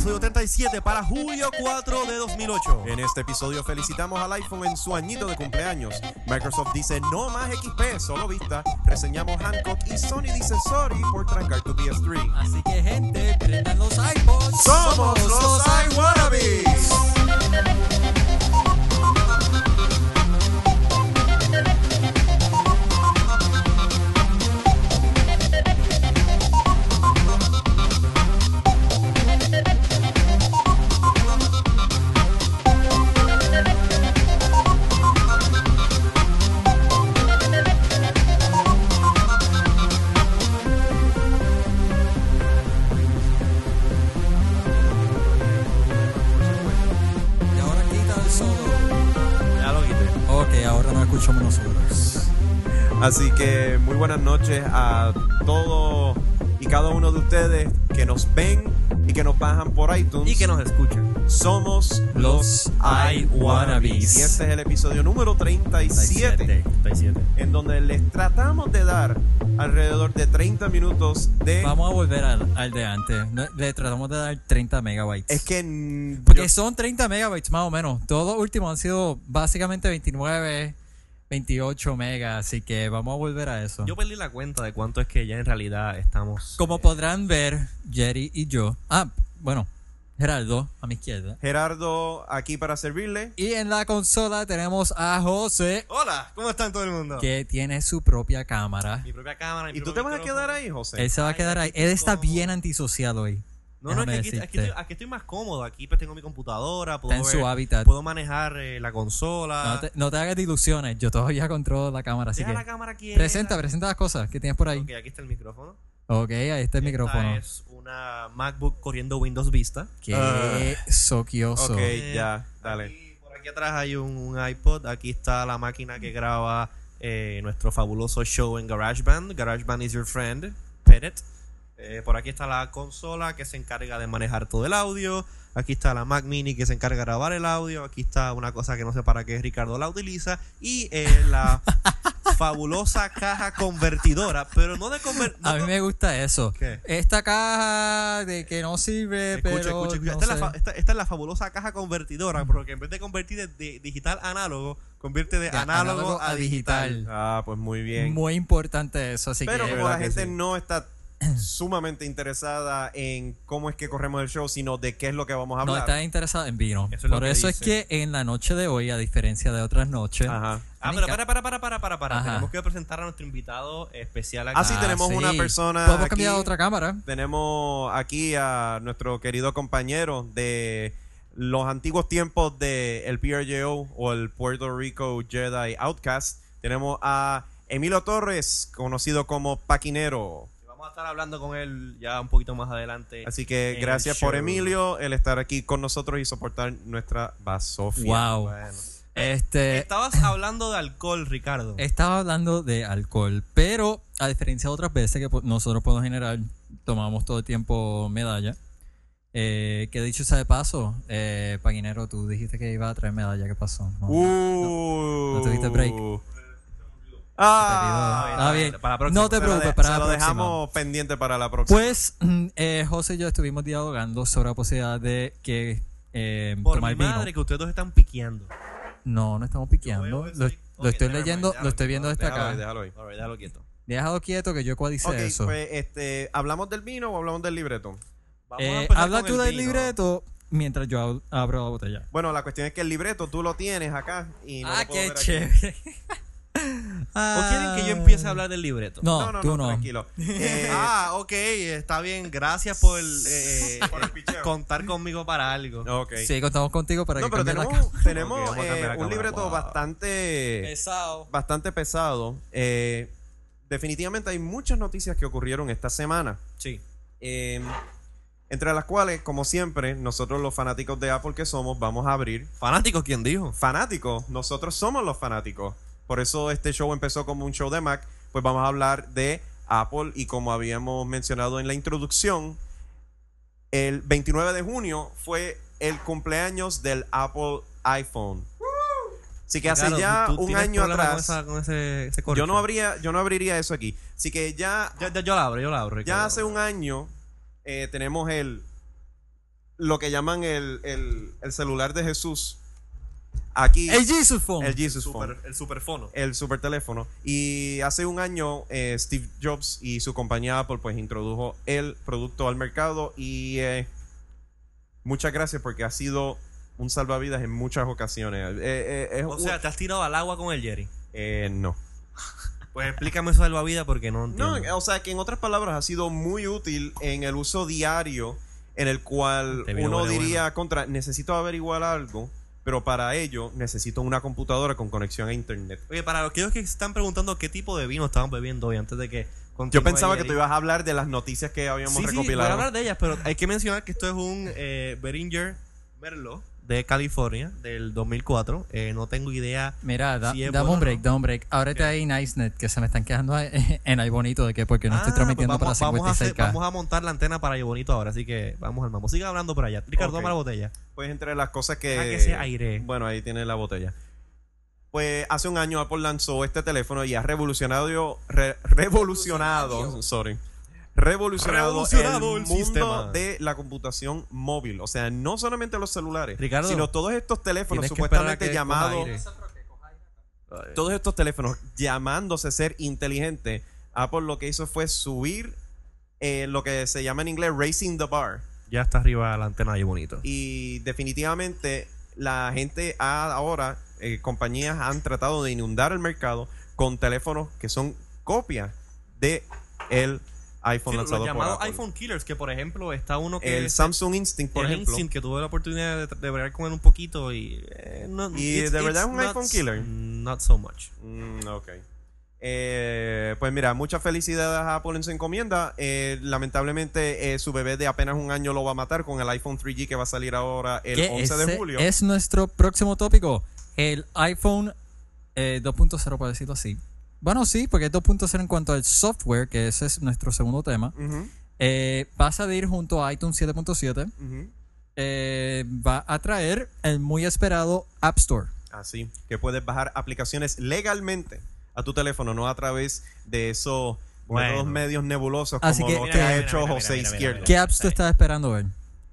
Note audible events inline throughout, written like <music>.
episodio 37 para julio 4 de 2008. En este episodio felicitamos al iPhone en su añito de cumpleaños. Microsoft dice no más XP, solo vista. Reseñamos Hancock y Sony dice sorry por trancar tu PS3. Así que, gente, prendan los iPods. Somos los iWannabes. Así que muy buenas noches a todos y cada uno de ustedes que nos ven y que nos bajan por iTunes. Y que nos escuchen. Somos Los iWannabes. Y este es el episodio número 37. 37. en donde les tratamos de dar alrededor de 30 minutos de... Vamos a volver al, al de antes. Le tratamos de dar 30 megabytes. Es que... Porque yo- son 30 megabytes más o menos. Todos los últimos han sido básicamente 29, 28 megas. Así que vamos a volver a eso. Yo perdí la cuenta de cuánto es que ya en realidad estamos. Como podrán ver, Jerry y yo. Ah, bueno, Gerardo a mi izquierda. Gerardo aquí para servirle. Y en la consola tenemos a José, Hola, ¿cómo están todo el mundo? que tiene su propia cámara. Mi propia cámara. mi ¿Y tú te vas a quedar ahí, José? Él se va a quedar ahí. Él está bien antisocial hoy. No, no, es que aquí, aquí estoy, aquí estoy más cómodo. Aquí pues tengo mi computadora, puedo, Está en su ver- hábitat. puedo manejar eh, la consola. No te, no te hagas ilusiones. Yo todavía <laughs> controlo la cámara, así Deja que. la cámara quieta. Presenta, presenta las cosas que tienes por ahí. Ok, aquí está el micrófono. Ok, ahí está el micrófono. Es una MacBook corriendo Windows Vista. Qué Ah. soquioso. Ok, ya, dale. Aquí- por aquí atrás hay un, un iPod. Aquí está la máquina que graba eh, nuestro fabuloso show en GarageBand. GarageBand is your friend. Pet it. Eh, por aquí está la consola que se encarga de manejar todo el audio. Aquí está la Mac Mini que se encarga de grabar el audio. Aquí está una cosa que no sé para qué Ricardo la utiliza. Y eh, la <laughs> fabulosa caja convertidora. Pero no de conver A mí me gusta eso. ¿Qué? Esta caja de que no sirve, Escucha, pero. escucha, escucha. no Esta, es la esta- esta es la fabulosa caja convertidora, porque en vez de convertir de, de digital a análogo, convierte de, De análogo, a digital. Ah, pues muy bien. Muy importante eso, así Pero que. como la gente sí. no está sumamente interesada en cómo es que corremos el show, sino de qué es lo que vamos a No hablar. está interesado en vino. Eso es lo Por eso es que en la noche de hoy, a diferencia de otras noches, Ajá. Ah, pero para, para, para, para, para, para. Ajá. Tenemos que presentar a nuestro invitado especial aquí. Ah, sí, tenemos sí. una persona Podemos aquí. cambiar a otra cámara. Tenemos aquí a nuestro querido compañero de los antiguos tiempos de el PRJO o el Puerto Rico Jedi Outcast. Tenemos a Emilio Torres, conocido como Paquinero. Vamos a estar hablando con él ya un poquito más adelante. Así que en gracias por. Emilio el estar aquí con nosotros y soportar nuestra basofia. Wow. Bueno. Este. Estabas hablando de alcohol, Ricardo. Estaba hablando de alcohol, pero a diferencia de otras veces que nosotros por lo general tomamos todo el tiempo medalla. Eh, que dicho sea de paso, eh, Paguinero, tú dijiste que iba a traer medalla, ¿qué pasó? No. Uh. No tuviste break. Ah, Está bien. Para la próxima. No te preocupes, para se la lo próxima. dejamos pendiente para la próxima. Pues <clears throat> eh, José y yo estuvimos dialogando sobre la posibilidad de que eh, Por tomar mi vino. madre, que ustedes dos están piqueando. No, no estamos piqueando. Lo, estoy leyendo, déjalo lo estoy viendo desde déjalo acá. ahí, déjalo ahí. Alright, déjalo quieto. Déjalo quieto que yo codicé Ok, eso. pues este, ¿hablamos del vino o hablamos del libreto? Vamos Eh, habla tú el del vino. libreto mientras yo ab- abro la botella. Bueno, la cuestión es que el libreto tú lo tienes acá y no ah, lo puedo qué ver aquí. chévere. ¿O quieren que yo empiece a hablar del libreto? No, No, no, tú no, no. tranquilo. <laughs> Eh, Ah, ok, está bien. Gracias por eh, <laughs> Por el picheo. contar conmigo para algo. ok. Sí, contamos contigo para No, que pero tenemos, tenemos Ok, vamos a eh, un libreto Wow. bastante, Pesado. bastante pesado. Eh, definitivamente hay muchas noticias que ocurrieron esta semana. Sí. Eh, entre las cuales, como siempre, nosotros los fanáticos de Apple que somos, vamos a abrir. Fanático, ¿quién dijo? Fanáticos, nosotros somos los fanáticos. Por eso este show empezó como un show de Mac. Pues vamos a hablar de Apple y como habíamos mencionado en la introducción, el 29 de junio fue el cumpleaños del Apple iPhone. Así que hace ya ¿tú- tú un año atrás, Con, esa- con ese, ese corcho? yo no abría, yo no abriría eso aquí. Así que ya Yo, yo, yo la abro, yo la abro. ya hace un año eh, tenemos el lo que llaman el, el- el celular de Jesús. Aquí, El Jesus Phone. el Jesus Super- Phone. el superfono. el super teléfono. Y hace un año eh, Steve Jobs y su compañía Apple pues introdujo el producto al mercado y eh, muchas gracias porque ha sido un salvavidas en muchas ocasiones. Eh, eh, es O un- sea, te has tirado al agua con el Jerry. eh, no. Pues explícame eso del vida porque no No, entiendo. o sea que en otras palabras ha sido muy útil en el uso diario en el cual uno bueno, diría contra, necesito averiguar algo, pero para ello necesito una computadora con conexión a internet. Oye, para aquellos que están preguntando qué tipo de vino estaban bebiendo hoy antes de que Yo pensaba que tú ibas a hablar de las noticias que habíamos Sí, sí, voy recopilado. a hablar de ellas, pero hay que mencionar que esto es un eh, Beringer Merlot de California del 2004. Eh, no tengo idea. Mira, da- Si es dame bueno un break, no. dame un break. Ábrete ahí NiceNet, que se me están quejando <laughs> en ahí bonito de que porque no estoy Ah, transmitiendo pues para vamos, vamos a hacer- 56K. vamos a montar la antena para Bonito ahora, así que vamos al mambo. Sigue hablando por allá. Ricardo, Ok. toma la botella. Pues entre las cosas que... Ah, que sea aire. Bueno, ahí tiene la botella. Pues hace un año Apple lanzó este teléfono y ha revolucionado, re- revolucionado, sorry, revolucionado, Revolucionado el, el mundo sistema. de la computación móvil. O sea, no solamente los celulares, Ricardo, sino todos estos teléfonos supuestamente llamados, todos estos teléfonos llamándose ser inteligentes. Apple lo que hizo fue subir eh, lo que se llama en inglés raising the bar. Ya está arriba la antena de Bonito. Y definitivamente la gente ha ahora, eh, compañías han tratado de inundar el mercado con teléfonos que son copias de el iPhone Sí, los por Apple. iPhone Killers, que por ejemplo está uno que El es- Samsung Instinct, por el ejemplo. Instinct, que tuve la oportunidad de, de bregar con él un poquito y eh, no- ¿Y de verdad es un not- iPhone killer? Not so much. Mm, ok. Eh, pues mira, muchas felicidades a Apple en su encomienda. Eh, lamentablemente, eh, su bebé de apenas un año lo va a matar con el iPhone 3G que va a salir ahora el Que 11 de julio. Es nuestro próximo tópico. El iPhone eh, 2.0, por decirlo así. Bueno, sí, porque es 2.0 en cuanto al software, que ese es nuestro segundo tema. Ujú, Eh, va a salir junto a iTunes 7.7. ujú. Eh, va a traer el muy esperado App Store. Así que puedes bajar aplicaciones legalmente a tu teléfono, no a través de esos Bueno. medios nebulosos Así como que- lo Mira, que ha mira, hecho mira, José mira, mira, Izquierdo. mira. ¿Qué apps tú estás esperando ver?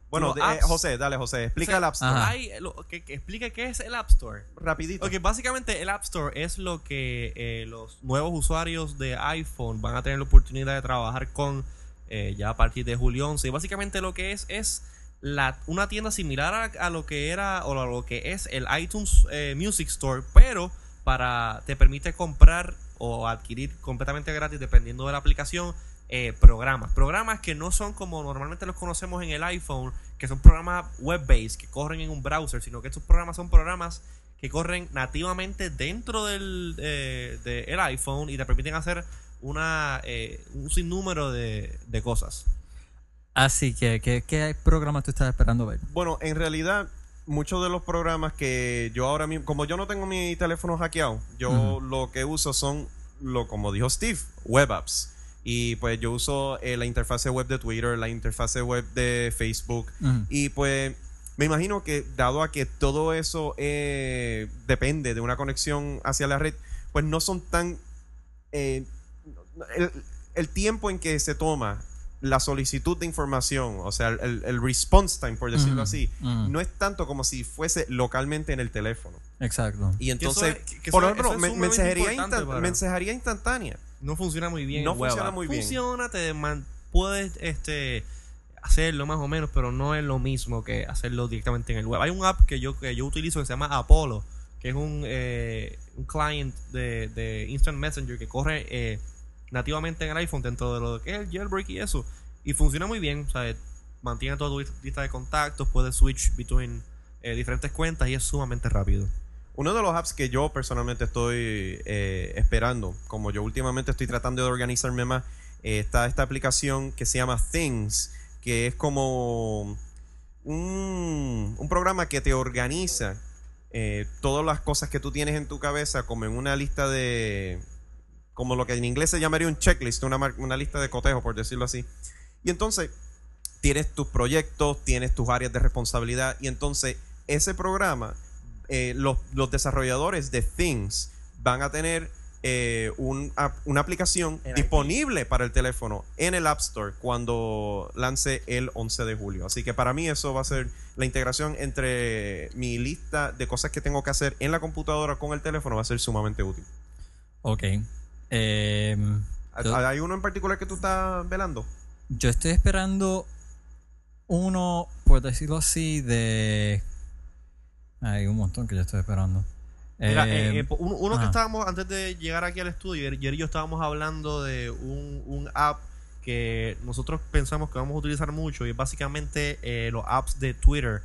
Bueno, eh, José, dale, José, explica O sea, el App Store. Hay lo- que, que explique qué es el App Store. Rapidito. Ok, básicamente el App Store es lo que eh, los nuevos usuarios de iPhone van a tener la oportunidad de trabajar con eh, ya a partir de julio 11. Y básicamente lo que es es la, una tienda similar a, a lo que era o a lo que es el iTunes eh, Music Store, pero para te permite comprar o adquirir completamente gratis dependiendo de la aplicación eh, programas. Programas que no son como normalmente los conocemos en el iPhone, que son programas web-based, que corren en un browser, sino que estos programas son programas que corren nativamente dentro del eh, de el iPhone y te permiten hacer una eh, un sinnúmero de, de cosas. Así que, ¿qué, qué programa tú estás esperando ver? Bueno, en realidad, muchos de los programas que yo ahora mismo, como yo no tengo mi teléfono hackeado, yo lo que uso son, lo como dijo Steve, web apps. Y pues yo uso eh, la interfase web de Twitter, la interfase web de Facebook. Y pues me imagino que dado a que todo eso eh, depende de una conexión hacia la red, pues no son tan... eh, el, el tiempo en que se toma la solicitud de información, o sea, el, el response time, por decirlo así, no es tanto como si fuese localmente en el teléfono. Exacto. Y entonces, eso es- que- que por eso- ejemplo, eso es mensajería, instan- mensajería instantánea. No funciona muy bien. No en funciona muy bien. Funciona, te man- puedes este hacerlo más o menos, pero no es lo mismo que hacerlo directamente en el web. Hay un app que yo que yo utilizo que se llama Apollo, que es un, eh, un client de, de Instant Messenger que corre eh, nativamente en el iPhone dentro de lo que es el jailbreak y eso. Y funciona muy bien, o sea, mantiene toda tu list- lista de contactos, puedes switch between eh, diferentes cuentas y es sumamente rápido. Uno de los apps que yo personalmente estoy eh, esperando, como yo últimamente estoy tratando de organizarme más, eh, está esta aplicación que se llama Things, que es como un, programa que te organiza eh, todas las cosas que tú tienes en tu cabeza como en una lista de, como lo que en inglés se llamaría un checklist, una, una lista de cotejo, por decirlo así. Y entonces tienes tus proyectos, tienes tus áreas de responsabilidad y entonces ese programa, eh, los, los desarrolladores de Things van a tener eh, un una aplicación En disponible para el teléfono en el App Store cuando lance el 11 de julio. Así que para mí eso va a ser la integración entre mi lista de cosas que tengo que hacer en la computadora con el teléfono va a ser sumamente útil. Ok. Em, Yo- ¿Hay uno en particular que tú estás velando? yo estoy esperando uno, por decirlo así, de... Hay un montón que yo estoy esperando. Mira, Em, eh, eh, uno, uno que estábamos, antes de llegar aquí al estudio, Jer y yo estábamos hablando de un, un app que nosotros pensamos que vamos a utilizar mucho y es básicamente eh, los apps de Twitter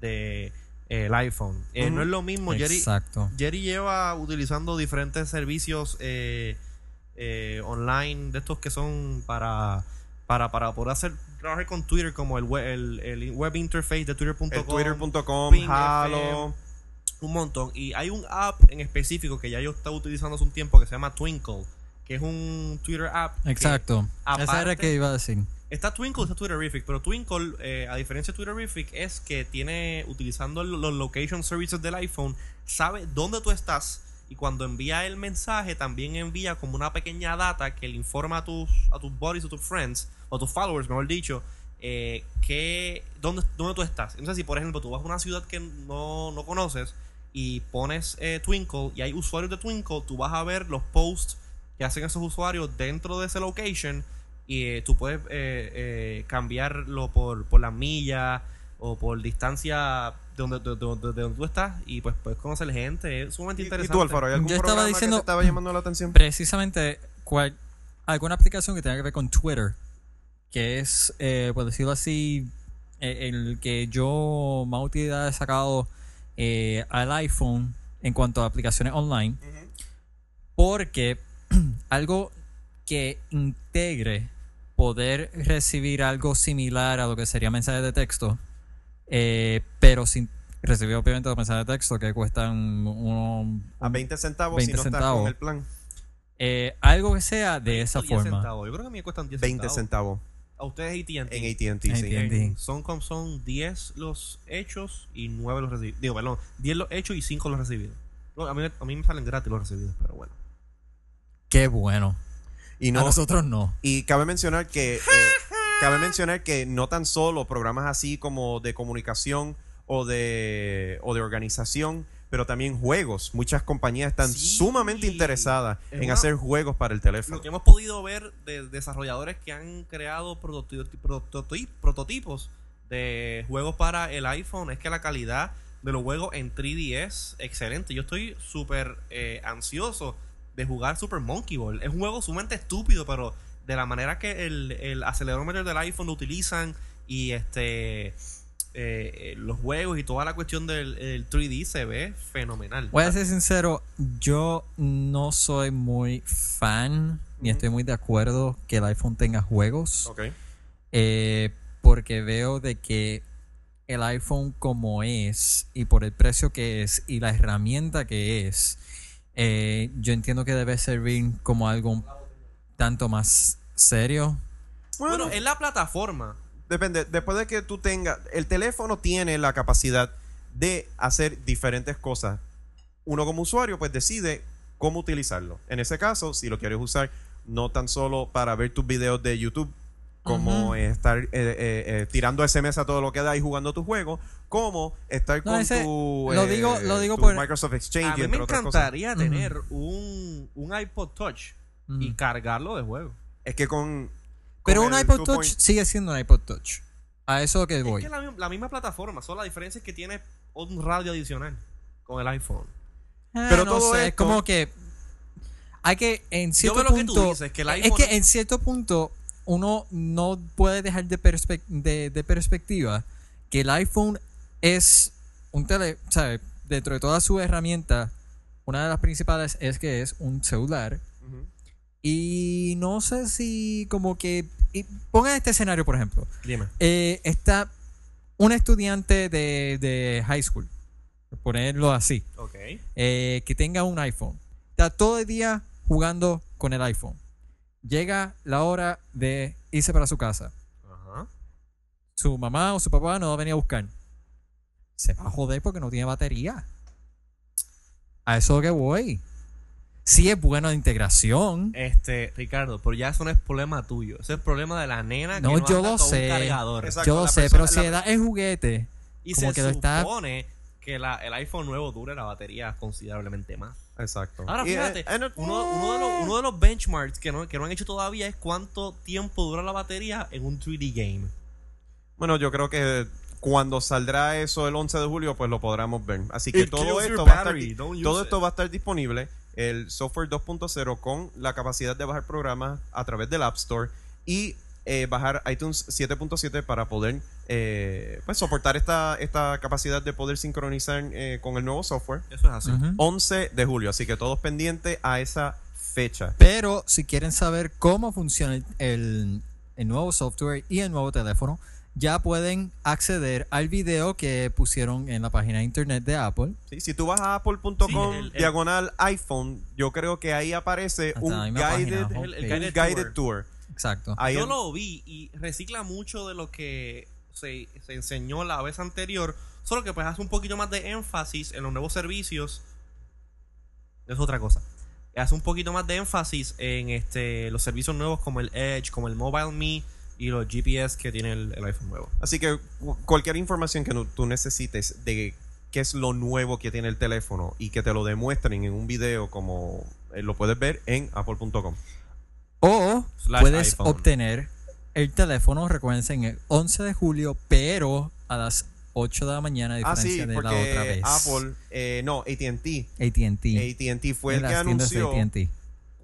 de eh, el iPhone. Eh. No es lo mismo, Jerry, Exacto. Jerry lleva utilizando diferentes servicios eh, eh, online de estos que son para, para, para poder hacer trabajar con Twitter como el web, el, el web interface de twitter.com. Twitter.com, Halo. FM. un montón. Y hay un app en específico que ya yo estaba utilizando hace un tiempo que se llama Twinkle, que es un Twitter app. Exacto. Esa era que iba a decir. Está Twinkle, está Twitterific, pero Twinkle, eh, a diferencia de Twitterific, es que tiene, utilizando los location services del iPhone, sabe dónde tú estás y cuando envía el mensaje también envía como una pequeña data que le informa a tus, a tus buddies, a tus friends, o tus followers, mejor dicho, eh, que, dónde, dónde tú estás. Entonces, si por ejemplo tú vas a una ciudad que no, no conoces y pones eh, Twinkle y hay usuarios de Twinkle, tú vas a ver los posts que hacen esos usuarios dentro de ese location y eh, tú puedes eh, cambiarlo por, por la milla o por distancia de donde, de, de- de- de donde tú estás y pues puedes conocer gente. Es sumamente ¿Y, y interesante. tú, Alfaro, hay algún Yo estaba diciendo- que te estaba llamando la atención? Precisamente, cual, alguna aplicación que tenga que ver con Twitter, que es, eh, por decirlo así, eh, el que yo más utilidad he sacado eh, al iPhone en cuanto a aplicaciones online, porque <clears throat> algo que integre poder recibir algo similar a lo que sería mensajes de texto, eh, pero sin recibir obviamente los mensajes de texto que cuestan uno, A 20 centavos 20 si no estás centavos. con el plan. eh, algo que sea de esa 10 forma. centavos. Yo creo que a mí me cuestan 10 20 centavos. centavos A ustedes AT&T. en AT&T, sí. Son, son 10 los hechos y 9 los recibidos. Digo, perdón, 10 los hechos y 5 los recibidos. No, a, mí, a mí me salen gratis los recibidos, pero bueno. Qué bueno. Y A no, nosotros no. Y cabe mencionar que <laughs> eh, cabe mencionar que no tan solo programas así como de comunicación o de o de organización, pero también juegos. Muchas compañías están Sí. sumamente interesadas Es en una- hacer juegos para el teléfono. Lo que hemos podido ver de desarrolladores que han creado prototi- prototi- prototipos de juegos para el iPhone es que la calidad de los juegos en 3D es excelente. Yo estoy súper eh, ansioso de jugar Super Monkey Ball. Es un juego sumamente estúpido, pero de la manera que el, el acelerómetro del iPhone lo utilizan y este eh, eh, los juegos y toda la cuestión del el 3D se ve fenomenal. Voy a ser sincero, yo no soy muy fan ni estoy muy de acuerdo que el iPhone tenga juegos. Ok. eh, porque veo de que el iPhone como es y por el precio que es y la herramienta que es, eh, yo entiendo que debe servir como algo tanto más serio. Bueno, Bueno, es la plataforma. depende. Después de que tú tengas. El teléfono tiene la capacidad de hacer diferentes cosas. Uno como usuario, pues decide cómo utilizarlo. En ese caso, si lo quieres usar no tan solo para ver tus videos de YouTube, como estar eh, eh, eh, tirando SMS a todo lo que da y jugando tu juego, como estar No, con ese- tu, lo eh, digo- lo digo tu por- Microsoft Exchange A mí me encantaría tener un, un iPod Touch y cargarlo de juego. Es que con. Pero con un iPod 2.0 Touch sigue siendo un iPod Touch. A eso que Es voy. que es la, mi- la misma plataforma, solo la diferencia es que tiene un radio adicional con el iPhone. Ah, Pero no todo sé, es como que hay que en cierto veo lo que tú punto dices, que el es que en cierto punto uno no puede dejar de, perspec- de, de perspectiva que el iPhone es un tele, ¿sabes? Dentro de todas sus herramientas, una de las principales es que es un celular. Y no sé si como que y pongan este escenario por ejemplo, Dime. eh, está un estudiante de, de high school, por ponerlo así eh, que tenga un iPhone. Está todo el día jugando con el iPhone. Llega la hora de irse para su casa. Ajá. Su mamá o su papá no va a venir a buscar. Se va a joder porque no tiene batería. A eso que voy. Sí es bueno de integración. Este, Ricardo, pero ya eso no es problema tuyo. Ese es problema de la nena que No, no yo anda lo con un sé. cargador. Exacto. Yo lo sé, persona- pero si das el juguete, Y como se que está- supone que la- el iPhone nuevo dure la batería considerablemente más. Exacto. Ahora fíjate, eh, no- uno, uno de los, uno de los benchmarks que no, que no han hecho todavía es cuánto tiempo dura la batería en un 3D game. Bueno, yo creo que cuando saldrá eso el 11 de julio, pues lo podremos ver. Así que It todo va estar, esto va a estar disponible. El software 2.0 con la capacidad de bajar programas a través del App Store y eh, bajar iTunes 7.7 para poder eh, pues, soportar esta, esta capacidad de poder sincronizar eh, con el nuevo software. Eso es así. Ujú. 11 de julio, así que todos pendientes a esa fecha. Pero si quieren saber cómo funciona el, el- el nuevo software y el nuevo teléfono, ya pueden acceder al video que pusieron en la página de internet de Apple. Sí, si tú vas a apple.com Sí, diagonal iPhone, yo creo que ahí aparece un guided, página, El- el ok. un guided guided tour. tour. Exacto. Ahí Yo lo vi y recicla mucho de lo que se, se enseñó la vez anterior, solo que pues hace un poquito más de énfasis en los nuevos servicios. Es otra cosa. Hace un poquito más de énfasis en este los servicios nuevos como el Edge, como el Mobile Me y los GPS que tiene el, el iPhone nuevo. Así que cu- cualquier información que no- tú necesites de qué es lo nuevo que tiene el teléfono y que te lo demuestren en un video como eh, lo puedes ver en apple.com. O Slash puedes iPhone. obtener el teléfono, recuerden, en el 11 de julio, pero a las 8 de la mañana, a Ah, sí, de la otra vez. Apple, eh, no, ATT. AT&T. ATT fue en el que anunció AT&T.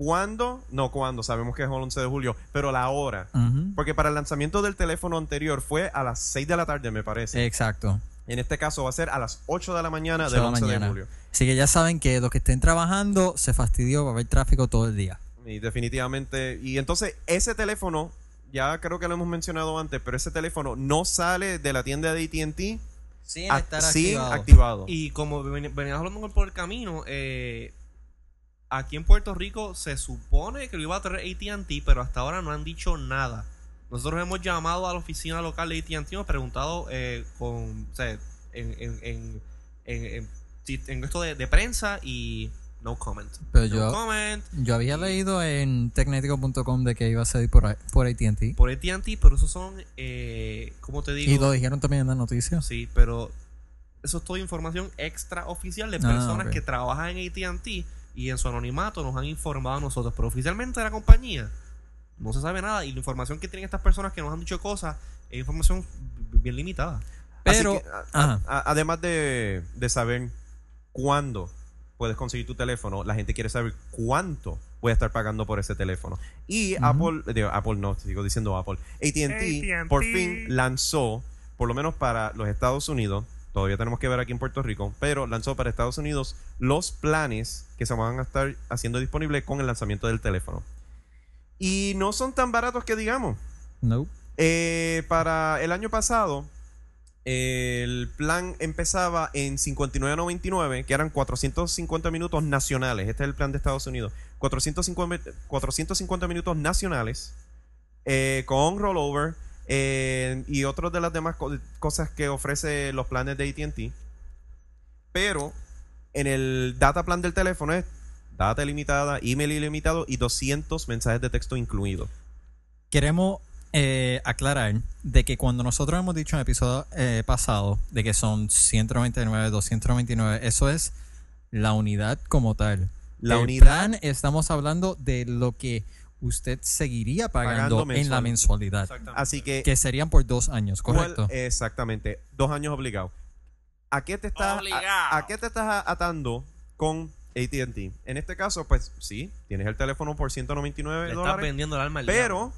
Cuándo, no cuándo, sabemos que es el 11 de julio, pero la hora. Porque para el lanzamiento del teléfono anterior fue a las 6 de la tarde, me parece. Exacto. En este caso va a ser a las 8 de la mañana 8 del de la 11 mañana. de julio. Así que ya saben que los que estén trabajando se fastidió, va a haber tráfico todo el día. Y definitivamente. Y entonces, ese teléfono, ya creo que lo hemos mencionado antes, pero ese teléfono no sale de la tienda de ATT Sin estar sin activado. activado. Y como ven- veníamos hablando por el camino, eh, aquí en Puerto Rico se supone que lo iba a traer ATT, pero hasta ahora no han dicho nada. Nosotros hemos llamado a la oficina local de ATT, hemos preguntado eh, con, o sea, en, en, en, esto de, de prensa y no comment. Pero no yo, comment yo había leído en tecnético.com de que iba a salir por, por AT&T. por ATT, pero esos son, eh, ¿cómo te digo? Y lo dijeron también en las noticias. Sí, pero eso es toda información extra oficial de Ah, personas que trabajan en ATT y en su anonimato nos han informado a nosotros. Pero oficialmente de la compañía no se sabe nada y la información que tienen estas personas que nos han dicho cosas es información bien limitada. Pero, que, a- ajá. a- además de, de saber cuándo puedes conseguir tu teléfono, la gente quiere saber cuánto voy a estar pagando por ese teléfono. Y. Apple, digo, Apple no, sigo diciendo Apple. ATT por fin lanzó, por lo menos para los Estados Unidos, todavía tenemos que ver aquí en Puerto Rico, pero lanzó para Estados Unidos los planes que se van a estar haciendo disponibles con el lanzamiento del teléfono. Y no son tan baratos que digamos. Nope. Eh, para el año pasado, el plan empezaba en 59.99, que eran 450 minutos nacionales. Este es el plan de Estados Unidos. 450, 450 minutos nacionales eh, con rollover eh, y otras de las demás co- cosas que ofrece los planes de ATT. Pero en el data plan del teléfono es data ilimitada, email ilimitado y 200 mensajes de texto incluidos. Queremos eh, aclarar de que cuando nosotros hemos dicho en el episodio eh, pasado de que son 199, 299, eso es la unidad como tal. La el unidad plan estamos hablando de lo que usted seguiría pagando, Pagando en la mensualidad. Así que, Que serían por dos años, ¿cuál- correcto. exactamente, dos años obligados. ¿A qué te estás, Obligado. a, a qué te estás atando con AT&T? En este caso, pues sí, tienes el teléfono por 199 Le estás dólares, vendiendo el alma al pero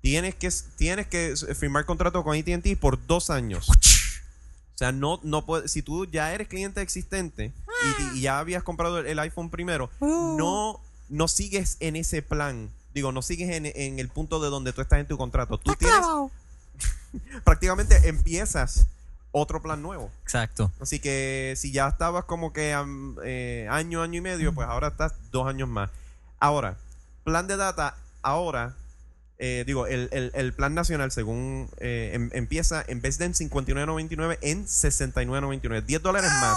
tienes que, tienes que firmar contrato con AT&T por dos años. O sea, no, no puede, si tú ya eres cliente existente y, y ya habías comprado el, el iPhone primero, no, no sigues en ese plan. Digo, no sigues en, en el punto de donde tú estás en tu contrato. Tú tienes, <laughs> prácticamente empiezas otro plan nuevo. Exacto. Así que si ya estabas como que eh, año, año y medio, pues ahora estás dos años más. Ahora, plan de data, ahora, eh, digo, el, el- el plan nacional, según eh, em- empieza, en vez de en 59.99, en 69.99, 10 dólares más.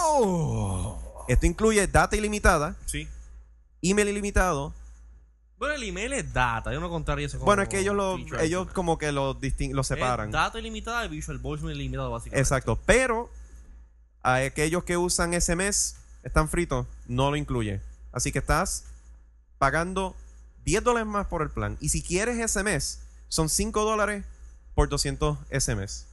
Esto incluye data ilimitada, Sí. email ilimitado. Bueno, el email es data. Yo no contaría eso como Bueno, es que ellos lo, feature ellos como que lo, distin- lo Es separan. data ilimitada y Visual Voicemail ilimitado, básicamente. Exacto. Pero a aquellos que usan SMS están fritos, no lo incluye. Así que estás pagando 10 dólares más por el plan. Y si quieres SMS, son 5 dólares por 200 SMS.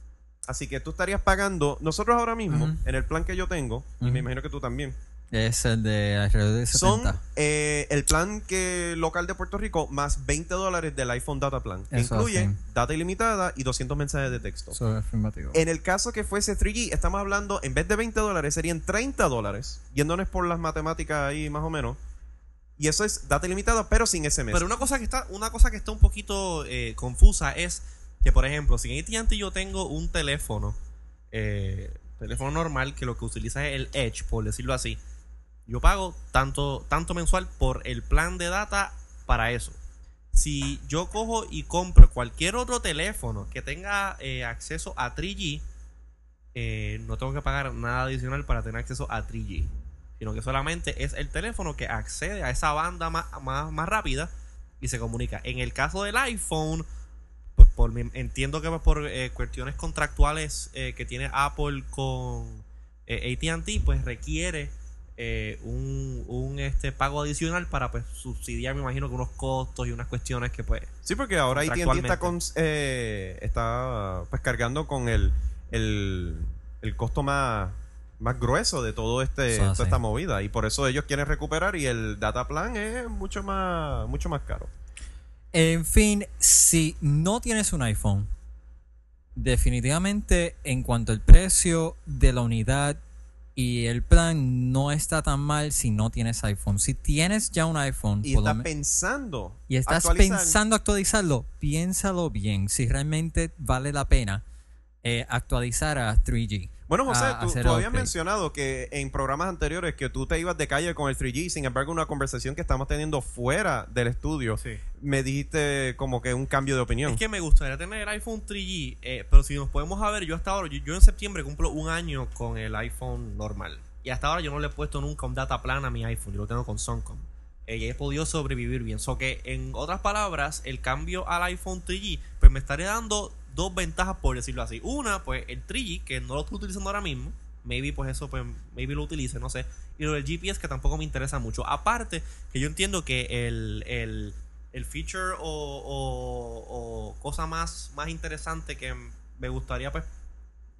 Así que tú estarías pagando, nosotros ahora mismo, en el plan que yo tengo, y me imagino que tú también, Es el de alrededor de 70. son eh, el plan que local de Puerto Rico más 20 dólares del iPhone Data Plan. Que Eso incluye data ilimitada y 200 mensajes de texto. Eso es afirmativo. En el caso que fuese 3G, estamos hablando, en vez de 20 dólares, serían 30 dólares. Yéndonos por las matemáticas ahí más o menos. Y eso es data ilimitada, pero sin SMS. Pero una cosa que está, una cosa que está un poquito eh, confusa es que, por ejemplo, si en AT&T yo tengo un teléfono, eh, teléfono normal que lo que utiliza es el Edge, por decirlo así, yo pago tanto, tanto mensual por el plan de data para eso. Si yo cojo y compro cualquier otro teléfono que tenga eh, acceso a 3G, eh, no tengo que pagar nada adicional para tener acceso a 3G. Sino que solamente es el teléfono que accede a esa banda más, más, más rápida y se comunica. En el caso del iPhone, pues por entiendo que por eh, cuestiones contractuales que tiene Apple con ATT, pues requiere eh, un, un, este pago adicional para pues subsidiar, me imagino, que unos costos y unas cuestiones que pues sí, porque ahora AT&T está, con, eh, está pues cargando con el, el, el costo más, más grueso de todo este, toda esta movida. Y por eso ellos quieren recuperar y el data plan es mucho más, mucho más caro. En fin, si no tienes un iPhone, definitivamente en cuanto al precio de la unidad y el plan no está tan mal si no tienes iPhone. Si tienes ya un iPhone Y por lo está me- pensando y estás actualizar. pensando actualizarlo, piénsalo bien si realmente vale la pena eh, actualizar a 3G. Bueno, José, a tú, tú habías mencionado que en programas anteriores que tú te ibas de calle con el 3G, sin embargo, una conversación que estamos teniendo fuera del estudio, Sí. me dijiste como que un cambio de opinión. Es que me gustaría tener el iPhone 3G, eh, pero si nos podemos a ver, yo hasta ahora, yo, yo en septiembre cumplo un año con el iPhone normal. Y hasta ahora yo no le he puesto nunca un data plan a mi iPhone, yo lo tengo con Suncom. Eh, y he podido sobrevivir bien. So que, en otras palabras, el cambio al iPhone 3G, pues me estaría dando dos ventajas, por decirlo así. Una, pues el 3G, que no lo estoy utilizando ahora mismo. Maybe, pues eso, pues, maybe lo utilice, no sé. Y lo del GPS, que tampoco me interesa mucho. Aparte, que yo entiendo que el, el, el feature o, o- o cosa más, más interesante que me gustaría, pues,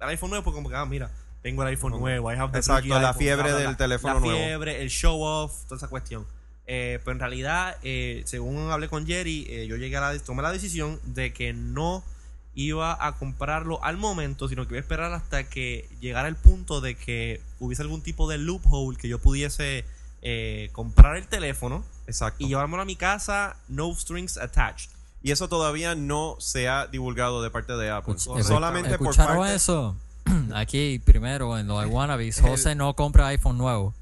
el iPhone nuevo, porque como que, ah, mira, tengo el iPhone nuevo, I have the Exacto, 3G la iPhone, fiebre del teléfono la nuevo. fiebre, el show off, toda esa cuestión. Eh, pero en realidad, eh, según hablé con Jerry, eh, yo llegué a la, tomé la decisión de que no iba a comprarlo al momento, sino que iba a esperar hasta que llegara el punto de que hubiese algún tipo de loophole que yo pudiese eh, comprar el teléfono Exacto. y llevármelo a mi casa, no strings attached. Y eso todavía no se ha divulgado de parte de Apple. Escuch- Solamente por ¿Escucharon parte... eso? <clears throat> Aquí, primero, en los iWannabes, <laughs> José no compra iPhone nuevo.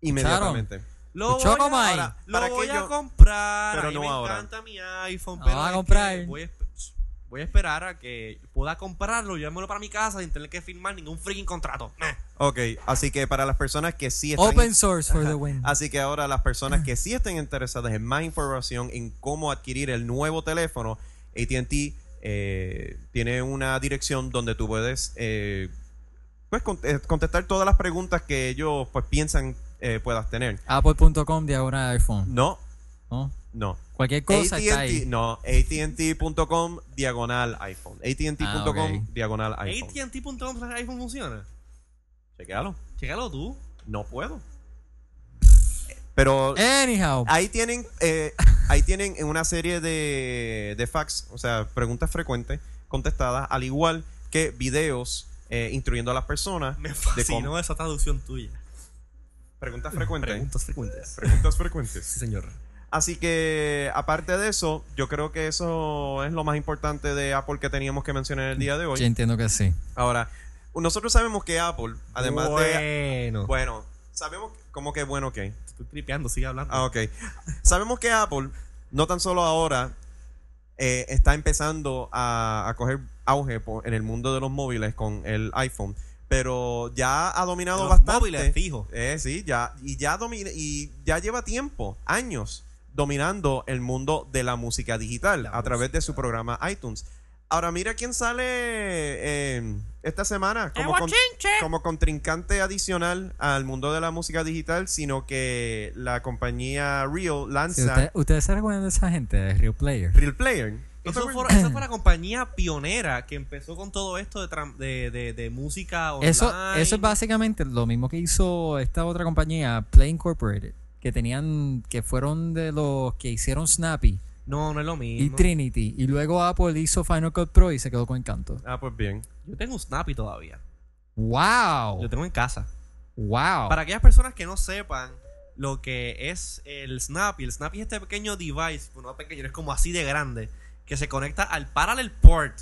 Inmediatamente. Lo voy, a, ahora, lo ¿para voy a yo- comprar. Pero a mí no me ahora. encanta mi iPhone. Lo Pero vas a es que comprar. Voy a, voy a esperar a que pueda comprarlo, llevármelo para mi casa sin tener que firmar ningún freaking contrato. Meh. Ok, así que para las personas que sí están... Open source for the win. Así que ahora las personas que sí estén interesadas en más información en cómo adquirir el nuevo teléfono, ATT eh, tiene una dirección donde tú puedes eh, pues, eh, contestar todas las preguntas que ellos pues, piensan eh, puedas tener. Apple.com diagonal iPhone. No, ¿no? no. Cualquier cosa está AT&T, ahí. no, ATT.com diagonal iPhone. ATT.com Ah, ok. diagonal iPhone. ATT.com iPhone funciona. Chequéalo. Chécalo tú. No puedo. Pero Anyhow. ahí tienen eh, ahí tienen una serie de, de facts, o sea, preguntas frecuentes contestadas, al igual que videos eh, instruyendo a las personas Me de fascinó cómo- esa traducción tuya. preguntas frecuentes. Preguntas frecuentes. Preguntas frecuentes. Sí, señor. Así que, aparte de eso, yo creo que eso es lo más importante de Apple que teníamos que mencionar el día de hoy. Yo entiendo que sí. Ahora, nosotros sabemos que Apple, además de... bueno. Bueno, sabemos como que bueno, ok. Estoy tripeando, sigue hablando. Ah, ok. Sabemos que Apple, no tan solo ahora, eh, está empezando a, a coger auge en el mundo de los móviles con el iPhone, pero ya ha dominado Los bastante. móviles, fijo. Eh, sí, ya y ya domina y ya lleva tiempo, años dominando el mundo de la música digital La a través de su programa iTunes. Ahora mira quién sale eh, esta semana como, con- como contrincante adicional al mundo de la música digital, sino que la compañía Real Sí, lanza usted- ¿Ustedes se recuerdan de esa gente de Real Player? Real Player. ¿No Eso fue, acuerdas? esa fue la compañía pionera que empezó con todo esto de, tram- de, de- de música online. Eso, eso es básicamente lo mismo que hizo esta otra compañía, Play Incorporated, que tenían, que fueron de los que hicieron Snappy No, no es lo y mismo. Trinity. Y luego Apple hizo Final Cut Pro y se quedó con Encanto. Ah, pues bien. Yo tengo un Snappy todavía. ¡Wow! Lo tengo en casa. ¡Wow! Para aquellas personas que no sepan lo que es el Snappy, el Snappy es este pequeño device, bueno, no pequeño, es como así de grande, que se conecta al Parallel Port.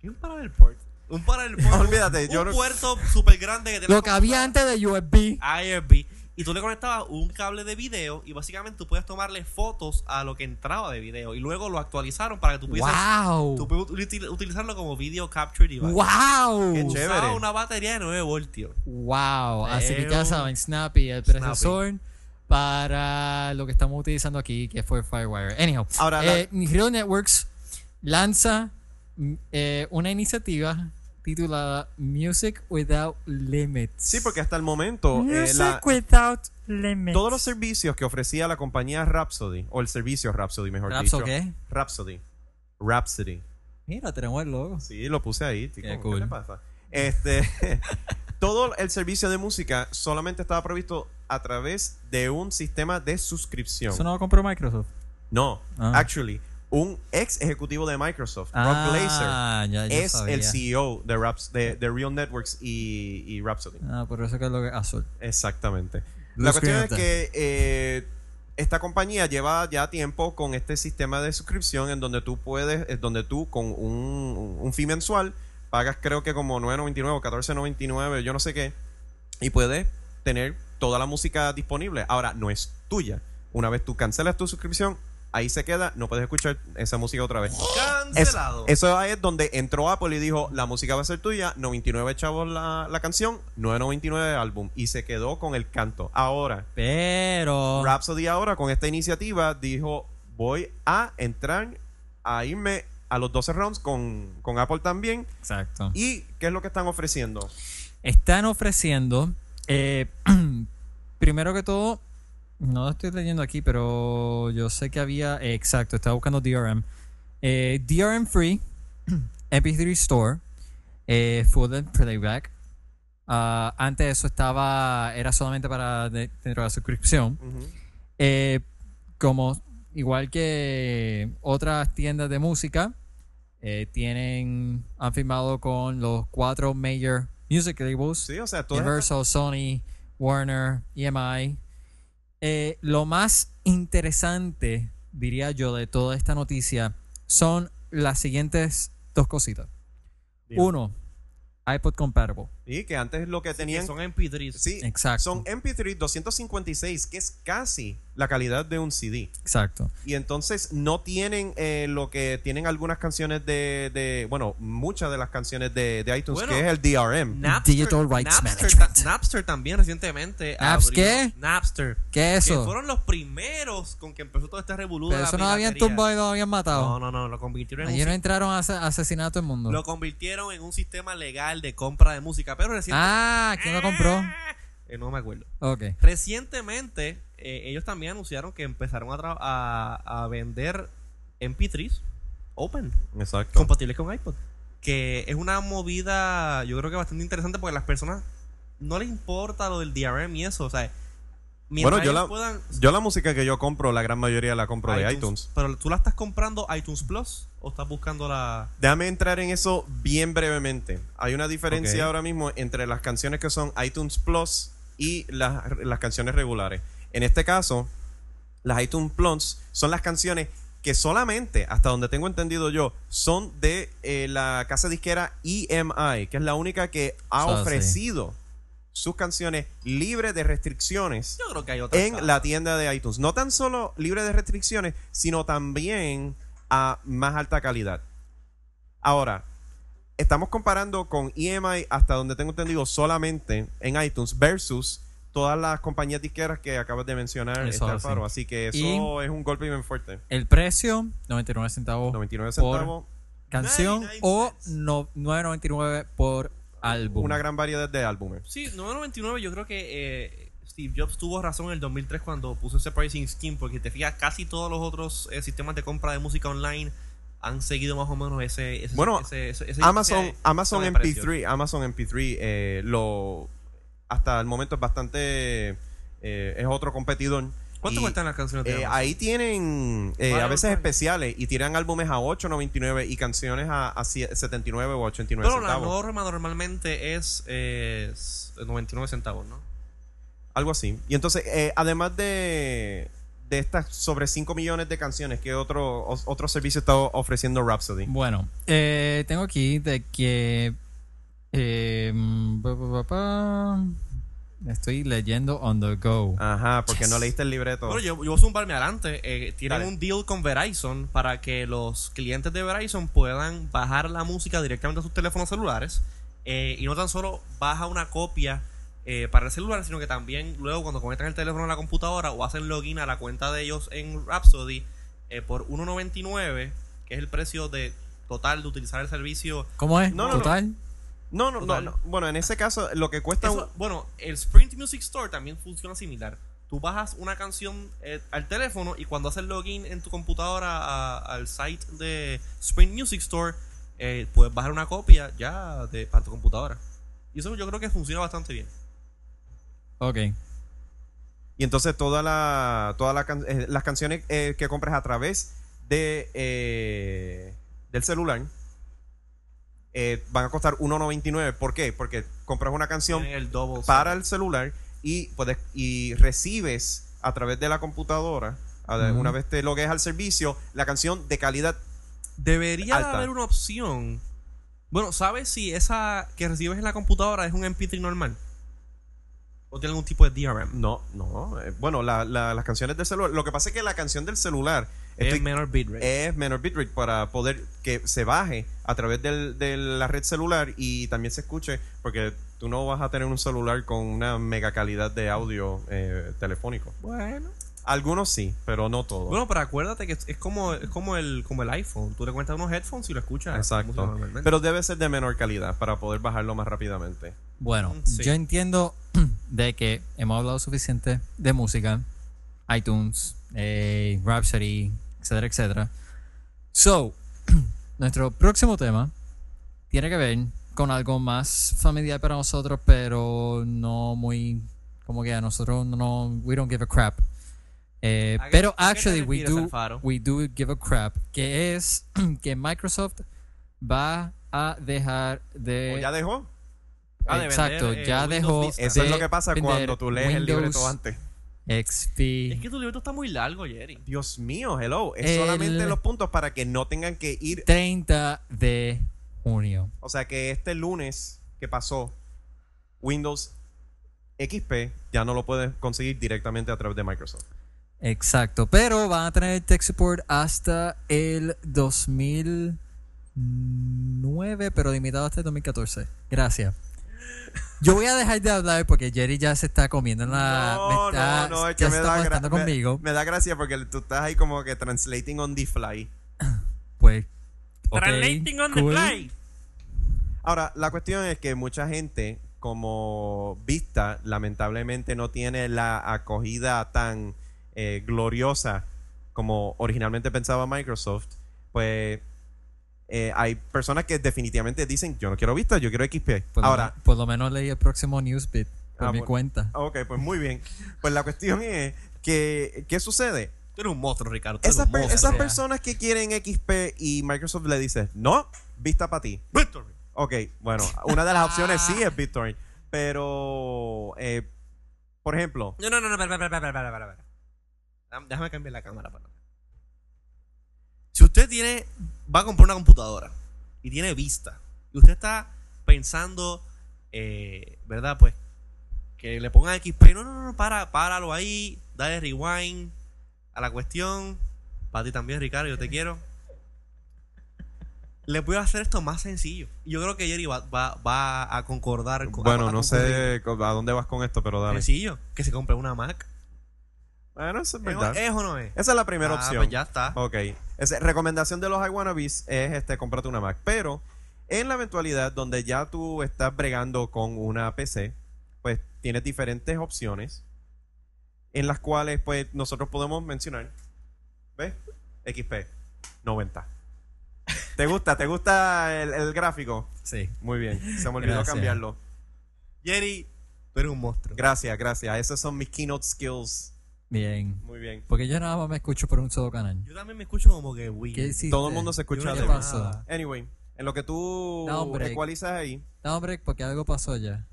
¿Qué es un Parallel Port? Un Parallel Port. Olvídate, un, yo un no- puerto súper grande que tiene Lo que había antes de USB. IRB. Y tú le conectabas un cable de video y básicamente tú puedes tomarle fotos a lo que entraba de video. Y luego lo actualizaron para que tú pudieses ¡Wow! tú puedes util- utilizarlo como video capture device. ¡Wow! Qué Usaba una batería de 9 voltios. Wow, así que ya saben, Snappy, el Snappy. predecesor para lo que estamos utilizando aquí, que fue Firewire. Anyhow, Ahora, eh, Real Networks lanza mm, eh, una iniciativa titulada Music Without Limits. Sí, porque hasta el momento eh, Music la- Without Limits. todos los servicios que ofrecía la compañía Rhapsody, o el servicio Rhapsody, mejor ¿Rhapsody dicho. qué? Rhapsody. Rhapsody. Mira, tenemos el logo. Sí, lo puse ahí. tico. Qué ¿Qué, cool. te pasa? Este, <laughs> todo el servicio de música solamente estaba previsto a través de un sistema de suscripción. ¿Eso no lo compró Microsoft? No, Ah. actually, un ex ejecutivo de Microsoft, Rob Ah, Glazer, ya, yo es sabía. el CEO de, Raps, de, de Real Networks y, y Rhapsody. Ah, por eso que es lo que azul. Exactamente. Blue La cuestión es que eh, esta compañía lleva ya tiempo con este sistema de suscripción en donde tú puedes, es donde tú con un, un fee mensual pagas creo que como 9.99 o 14.99, yo no sé qué, y puedes tener toda la música disponible. Ahora, no es tuya. Una vez tú cancelas tu suscripción, ahí se queda, no puedes escuchar esa música otra vez. Es- Cancelado. eso es donde entró Apple y dijo, la música va a ser tuya, 99 chavos la, la canción, 9.99 el álbum. Y se quedó con el canto. Ahora, Pero. Rhapsody ahora con esta iniciativa dijo, voy a entrar a irme a los 12 rounds con, con Apple también. Exacto. ¿Y qué es lo que están ofreciendo? Están ofreciendo, eh, <clears throat> primero que todo, no lo estoy leyendo aquí, pero yo sé que había, eh, exacto, estaba buscando DRM. Eh, DRM Free, <clears throat> MP3 Store, eh, Full Playback. Ah, antes eso estaba, era solamente para de- dentro de la suscripción. Eh, como igual que otras tiendas de música, tienen, han firmado con los cuatro major music labels. Sí, o sea, Universal, Sony, Warner, EMI. Eh, lo más interesante, diría yo, de toda esta noticia son las siguientes dos cositas. Uno, iPod compatible. Y que antes lo que Que tenían... son MP3. Sí, Exacto. son MP3 256, que es casi la calidad de un CD. Exacto. Y entonces no tienen eh, lo que tienen algunas canciones de, de- bueno, muchas de las canciones de, de iTunes, Bueno, que es el DRM. Napster, Digital Rights Napster, Management. ta- Napster también recientemente. ¿Naps abrió- qué? Napster. ¿Qué es Que eso? fueron los primeros con que empezó todo este revolú de Pero la eso no habían tumbado y lo habían matado. No, no, no, lo convirtieron en Allí un no entraron a ase- asesinar a todo el mundo. lo convirtieron en un sistema legal de compra de música, pero recientemente ah, ¿quién lo compró? <laughs> Eh, no me acuerdo. Ok. Recientemente eh, ellos también anunciaron que empezaron a, a, a vender MP3 Open, Exacto. compatibles con iPod. Que es una movida, yo creo que bastante interesante porque a las personas no les importa lo del DRM y eso. O sea, mientras Bueno, yo la, puedan. yo la música que yo compro, la gran mayoría la compro de iTunes. Pero tú la estás comprando iTunes Plus o estás buscando la. Déjame entrar en eso bien brevemente. Hay una diferencia ahora mismo entre las canciones que son iTunes Plus y las, las canciones regulares. En este caso, las iTunes Plus son las canciones que solamente, hasta donde tengo entendido yo, son de eh, la casa disquera EMI, que es la única que ha O sea, sí. Sus canciones libres de restricciones Yo creo que hay otras. en la tienda de iTunes. No tan solo libre de restricciones, sino también a más alta calidad. Ahora, estamos comparando con EMI hasta donde tengo entendido solamente en iTunes versus todas las compañías disqueras que acabas de mencionar, Eso este así. Que eso es un golpe bien fuerte. El precio, 99 centavos 99 Por- centavos, canción 99 o no, 9.99 por una gran variedad de álbumes. Sí, 999 yo creo que eh, Steve Jobs tuvo razón en el 2003 cuando puso ese pricing scheme porque te fijas casi todos los otros eh, sistemas de compra de música online han seguido más o menos ese, ese Bueno, ese- ese- ese- Amazon, ese Amazon sistema de precios. MP3, Amazon MP3, eh, lo hasta el momento es bastante eh, es otro competidor. ¿Cuánto Y, cuestan las canciones de eh, Amazon? ahí tienen eh, a veces vale. especiales y tiran álbumes a 8.99 y canciones a, a sie- 79 o 89 Pero la centavos. norma normalmente es, eh, es 99 centavos, ¿no? Algo así. Y entonces, eh, además de, de estas sobre 5 millones de canciones, ¿qué otro, otro servicio está ofreciendo Rhapsody? Bueno, eh, tengo aquí de que. eh, mm, pa, pa, pa, pa. Estoy leyendo on the go. Ajá, porque Yes. no leíste el libreto. Bueno, yo, yo voy a zumbarme adelante. Eh, tienen Dale. un deal con Verizon para que los clientes de Verizon puedan bajar la música directamente a sus teléfonos celulares. eh, y no tan solo baja una copia eh, para el celular, sino que también luego cuando conectan el teléfono a la computadora o hacen login a la cuenta de ellos en Rhapsody eh, por 1.99, que es el precio de total de utilizar el servicio. ¿Cómo es? No, no, no. No, no, no. Bueno, en ese caso, lo que cuesta. Eso- bueno, el Sprint Music Store también funciona similar. Tú bajas una canción eh, al teléfono y cuando haces login en tu computadora a- al site de Sprint Music Store, eh, puedes bajar una copia ya de, para tu computadora. Y eso yo creo que funciona bastante bien. Ok. Y entonces todas la, toda la can- eh, las canciones eh, que compres a través de eh, del celular eh, van a costar 1.99. ¿Por qué? Porque compras una canción Tienen el double para el celular y puedes y recibes a través de la computadora una vez te logues al servicio la canción de calidad Debería Alta. haber una opción. Bueno, ¿sabes si esa que recibes en la computadora es un MP3 normal? ¿O tiene algún tipo de DRM? no no eh, bueno la- la- las canciones del celular lo que pasa es que la canción del celular Es menor bitrate. es menor bitrate para poder que se baje a través del- de la red celular y también se escuche porque tú no vas a tener un celular con una mega calidad de audio eh, telefónico bueno. algunos sí pero no todos Bueno, pero acuérdate que es es como, es como el como el iPhone. Tú le cuentas unos headphones y lo escuchas. Exacto. Pero debe ser de menor calidad para poder bajarlo más rápidamente. Bueno, Mm, sí. yo entiendo <clears throat> de que hemos hablado suficiente de música, iTunes, eh, Rhapsody, etcétera, etcétera. So, <clears throat> nuestro próximo tema tiene que ver con algo más familiar para nosotros, pero no muy como que a nosotros no we don't give a crap. Eh, ¿A qué- pero a actually we do we do give a crap, que es <clears throat> que Microsoft va a dejar de ¿O ya dejó? Ah, de Exacto, vender, eh, ya Windows dejó Vista. Eso es lo que pasa cuando tú lees el Windows libreto antes. XP. Es que tu libreto está muy largo, Jerry. Dios mío, hello. Es El- solamente los puntos para que no tengan que ir. 30 de junio. O sea que este lunes que pasó, Windows XP ya no lo puedes conseguir directamente a través de Microsoft. Exacto, pero van a tener tech support hasta el 2009, pero limitado hasta el 2014. Gracias. Yo voy a dejar de hablar porque Jerry ya se está comiendo en la. me está, no, es ya que me está da, gra- me- conmigo. me da gracia porque tú estás ahí como que translating on the fly. <clears throat> Pues. Translating on the fly. Ahora, la cuestión es que mucha gente, como Vista, lamentablemente no tiene la acogida tan eh, gloriosa como originalmente pensaba Microsoft. Pues eh, hay personas que definitivamente dicen, yo no quiero Vista, yo quiero XP. Por lo Ahora, men- por lo menos leí el próximo Newsbit por Ah, mi bueno. cuenta. ok, pues muy bien. Pues la cuestión es que, ¿qué sucede? Tú eres un monstruo, Ricardo. Esas, un per- monstruo. esas sea. personas que quieren XP y Microsoft le dice, no, Vista para ti. Victory. Ok, bueno, una de las <laughs> opciones sí es BitTorrent, pero, eh, por ejemplo, No, no, no, no, espera, espera, espera, espera, espera, Déjame cambiar la cámara para. Si usted tiene. Va a comprar una computadora y tiene vista. Y usted está pensando. eh, ¿Verdad? Pues. Que le pongan XP. No, no, no, para, páralo ahí. Dale rewind a la cuestión. Para ti también, Ricardo, yo te quiero. le voy a hacer esto más sencillo. Y Yo creo que Jerry va, va, va a concordar con Bueno, a- a no concurrir. sé a dónde vas con esto, pero dale. Sencillo, que se compre una Mac. Bueno, eso es ¿Es, verdad. ¿Es o no es? Esa es la primera Ah, opción. pues ya está. Ok. Esa- recomendación de los iWannabes es este, cómprate una Mac. Pero en la eventualidad donde ya tú estás bregando con una PC, pues tienes diferentes opciones en las cuales pues nosotros podemos mencionar. ¿Ves? XP 90. ¿Te gusta? ¿Te gusta el, el gráfico? Sí. Muy bien. Se me olvidó Gracias. cambiarlo. Jerry, tú eres un monstruo. Gracias, gracias. Esos son mis keynote skills. Bien. Muy bien. Porque yo nada más me escucho por un solo canal. Yo también me escucho como que Wii. ¿Qué hiciste? Todo el mundo se escucha Yo no de nada. Anyway, en lo que tú Da un break. ecualizas ahí, No, hombre, porque algo pasó ya.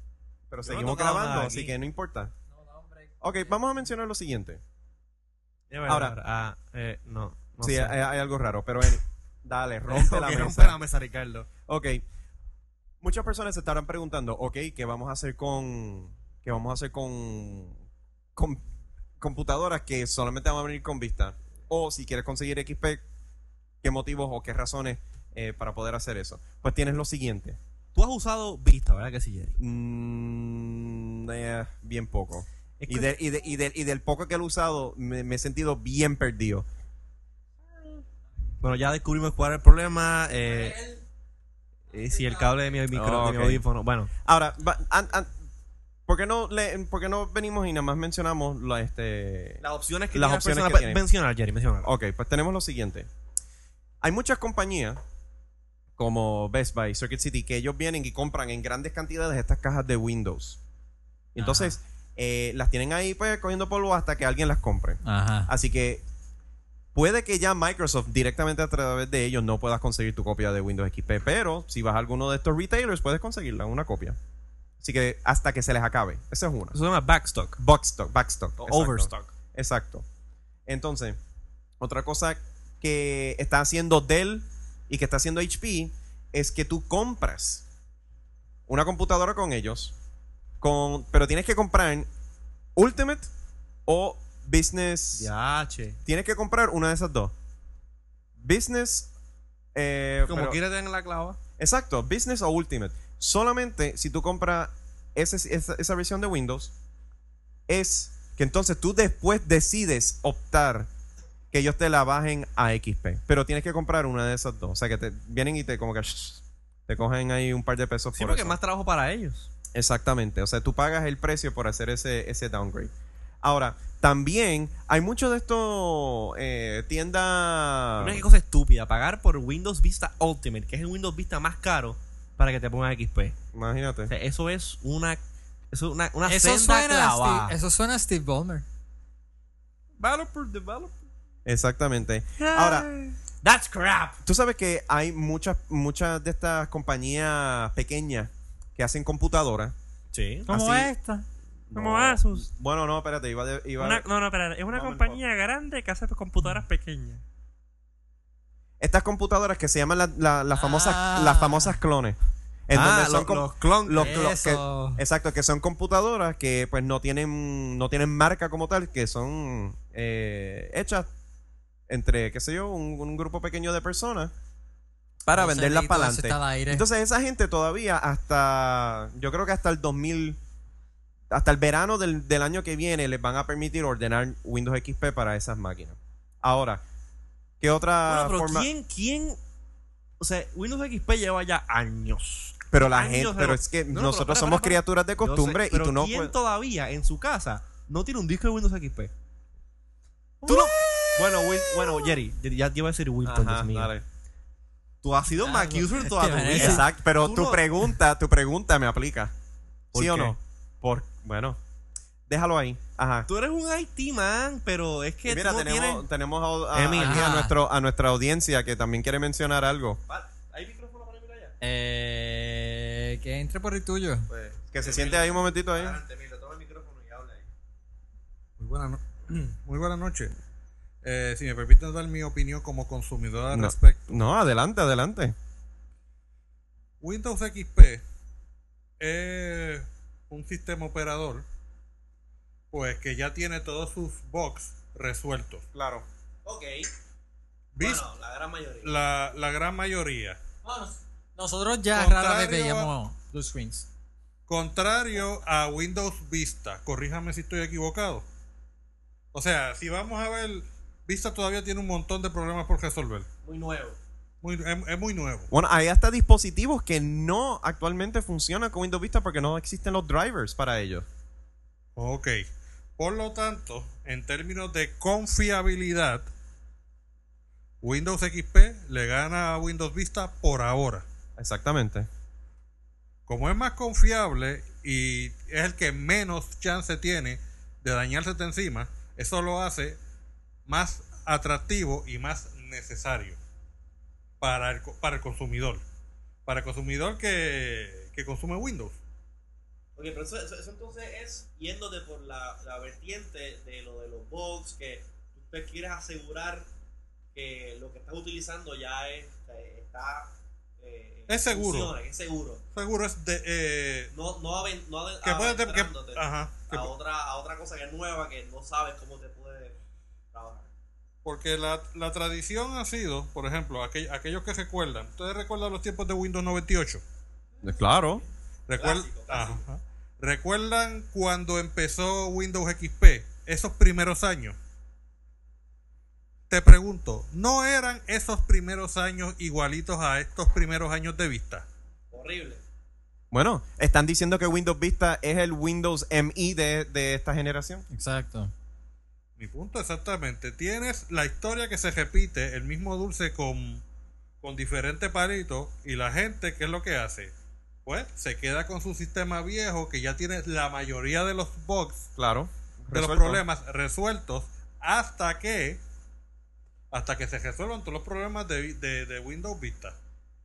pero Yo no he seguimos tocado grabando, nada así que no importa. Ok, vamos a mencionar lo siguiente. Ya, Ahora- ah, eh, no. no sí, sé. hay, hay algo raro, pero any- dale, <laughs> rompe la Ok, mesa. rompe la mesa, Ricardo. Ok. Muchas personas se estarán preguntando, ok, ¿qué vamos a hacer con. ¿Qué vamos a hacer con. con computadoras que solamente van a venir con vista? O si quieres conseguir XP, ¿qué motivos o qué razones eh, para poder hacer eso? Pues tienes lo siguiente. Tú has usado Vista, ¿verdad que sí, Jerry? Mm, eh, bien poco. Es Y, de- y, de- y, del- y del poco que lo he usado, me, me he sentido bien perdido. Bueno, ya descubrimos cuál es el problema. Eh, eh, si el cable de mi, micro, de mi audífono. Bueno, Ahora, an- ¿por, qué no le, ¿por qué no venimos y nada más mencionamos la, este... las opciones que Las opciones que mencionar, Jerry, mencionar. Ok, pues tenemos lo siguiente. Hay muchas compañías como Best Buy, Circuit City, que ellos vienen y compran en grandes cantidades estas cajas de Windows. Entonces, eh, las tienen ahí pues cogiendo polvo hasta que alguien las compre. Ajá. Así que puede que ya Microsoft directamente a través de ellos no puedas conseguir tu copia de Windows XP, pero si vas a alguno de estos retailers puedes conseguirla, una copia. Así que hasta que se les acabe. Esa es una. Eso se llama backstock. Backstock, backstock. O exacto. overstock. Exacto. Entonces, otra cosa que está haciendo Dell y que está haciendo HP es que tú compras una computadora con ellos, con, pero tienes que comprar Ultimate o Business. Ya, che. Tienes que comprar una de esas dos. Business. eh, Como pero- quiere tener la clava. Exacto, Business o Ultimate. Solamente si tú compras esa, esa versión de Windows, es que entonces tú después decides optar que ellos te la bajen a XP. Pero tienes que comprar una de esas dos. O sea, que te vienen y te como que shh, te cogen ahí un par de pesos Sí, por porque eso. es más trabajo para ellos. Exactamente. O sea, tú pagas el precio por hacer ese, ese downgrade. Ahora, también hay muchos de estos eh, tiendas... Qué cosa estúpida. Pagar por Windows Vista Ultimate, que es el Windows Vista más caro, para que te pongan XP. Imagínate. O sea, eso es una. Eso es una, una Eso senda suena, a clavada. Steve, eso suena a Steve Ballmer. Developer, developer. Exactamente. Ahora, That's crap. Tú sabes que hay muchas, muchas de estas compañías pequeñas que hacen computadoras. Sí. Como Así- esta. Como No. Asus. Bueno, no, espérate, iba, de- iba Una- no, no, espera. Es una compañía grande que hace computadoras pequeñas. Estas computadoras que se llaman la- la- las famosas, Ah. las famosas clones. En ah, donde son los, com- los clon- los- los- Eso. que- exacto, que son computadoras que pues no tienen, no tienen marca como tal, que son eh, hechas entre, qué sé yo, un, un grupo pequeño de personas para No venderlas para adelante. Entonces esa gente todavía hasta, yo creo que hasta el 2000, hasta el verano del, del año que viene les van a permitir ordenar Windows XP para esas máquinas. Ahora, ¿qué otra Bueno, pero forma? ¿quién, quién? O sea, Windows XP lleva ya años. Pero la años gente, pero es que No, no, pero nosotros somos criaturas de sé, costumbre y pero tú no ¿quién puedes. todavía en su casa no tiene un disco de Windows XP? Tú no. Bueno, Will- bueno, Jerry, ya te iba a decir Wilton, Ajá, Dios mío. dale. Tú has sido Ah, Mac no, user es toda tu vida. Exacto, pero Tú tu no- pregunta, tu pregunta me aplica. ¿Por ¿Sí o no? Por, bueno, déjalo ahí. Ajá. Tú eres un IT man, pero es que Y mira, tú no tenemos, tienes... tenemos a, a- Emil. aquí a, Ajá. nuestro, a nuestra audiencia que también quiere mencionar algo. ¿Hay micrófono para allá? Eh, que entre por el tuyo. Pues, Que se siente ahí un momentito ahí. adelante, Emilio, toma el micrófono y habla ahí. Muy buena, no- <clears throat> Muy buena noche. Eh, si me permiten dar mi opinión como consumidor al No, respecto. no, adelante, adelante. Windows XP es un sistema operador pues que ya tiene todos sus bugs resueltos. Claro. Ok. Vis- Bueno, la gran mayoría. la, la gran mayoría. Nosotros ya Contrario rara vez a- veíamos blue screens. Contrario a Windows Vista, corríjame si estoy equivocado. O sea, si vamos a ver, Vista todavía tiene un montón de problemas por resolver. Muy nuevo. Muy, es, es muy nuevo. Bueno, hay hasta dispositivos que no actualmente funcionan con Windows Vista porque no existen los drivers para ellos. Ok. Por lo tanto, en términos de confiabilidad, Windows XP le gana a Windows Vista por ahora. Exactamente. Como es más confiable y es el que menos chance tiene de dañarse de encima, eso lo hace más atractivo y más necesario para el, para el consumidor. Para el consumidor que, que consume Windows. Ok, pero eso, eso- eso entonces es yéndote por la, la vertiente de lo de los bugs, que usted quiere asegurar que lo que estás utilizando ya es, eh, está... eh, Es seguro. funciona, es seguro. Seguro es de... eh, No, no, aven- no que puede... que- adentrándote ajá, que- a, otra, a otra cosa que es nueva que no sabes cómo te puede trabajar. Porque la, la tradición ha sido, por ejemplo, aquel- aquellos que recuerdan. ¿Ustedes recuerdan los tiempos de Windows 98? Claro. Recuer- Clásico, clásico. Ajá. ¿Recuerdan cuando empezó Windows XP? Esos primeros años. Te pregunto, ¿no eran esos primeros años igualitos a estos primeros años de vista? Horrible. Bueno, están diciendo que Windows Vista es el Windows MI de, de esta generación. Exacto. Mi punto exactamente. Tienes la historia que se repite, el mismo dulce con, con diferentes palitos, y la gente, ¿qué es lo que hace? Pues se queda con su sistema viejo que ya tiene la mayoría de los bugs Claro. de los problemas resueltos hasta que hasta que se resuelvan todos los problemas de, de- de Windows Vista.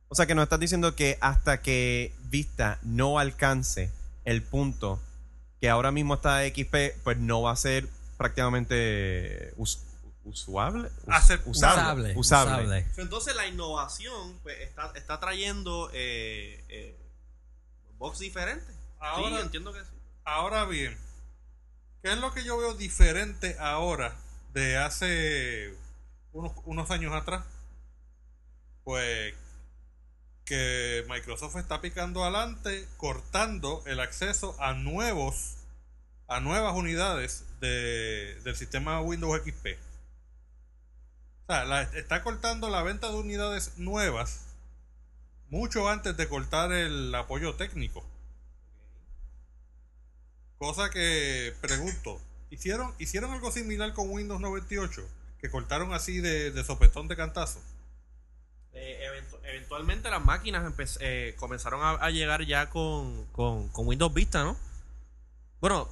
O sea que nos estás diciendo que hasta que Vista no alcance el punto que ahora mismo está XP, pues no va a ser prácticamente us- usuable. Us-. Usable. Usable. usable. Entonces la innovación pues, está, está trayendo eh, eh, bugs diferentes. Ahora- sí, entiendo que sí. Ahora bien, ¿qué es lo que yo veo diferente ahora de hace unos, unos años atrás? Pues que Microsoft está picando adelante, cortando el acceso a nuevos, a nuevas unidades de- del sistema Windows XP. O sea, la- está cortando la venta de unidades nuevas mucho antes de cortar el apoyo técnico. Cosa que pregunto, ¿hicieron, ¿hicieron algo similar con Windows 98? Que cortaron así de, de sopetón de cantazo. Eh, eventu- eventualmente las máquinas eh, comenzaron a, a llegar ya con, con, con Windows Vista, ¿no? Bueno,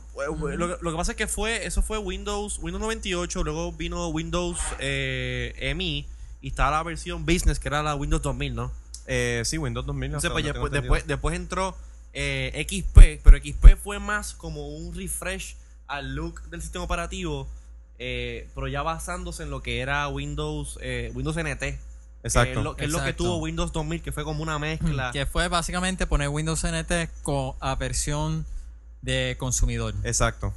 eh, lo, que- lo que pasa es que fue eso fue Windows Windows 98, luego vino Windows eh, MI y estaba la versión Business que era la Windows 2000, ¿no? Eh, sí, Windows 2000. Entonces, hasta pues, después, entró eh, XP, pero XP fue más como un refresh al look del sistema operativo, eh, pero ya basándose en lo que era Windows eh, Windows NT. Exacto. Que es lo que, es lo que Exacto. tuvo Windows 2000, que fue como una mezcla. Que fue básicamente poner Windows NT con, a versión de consumidor. Exacto.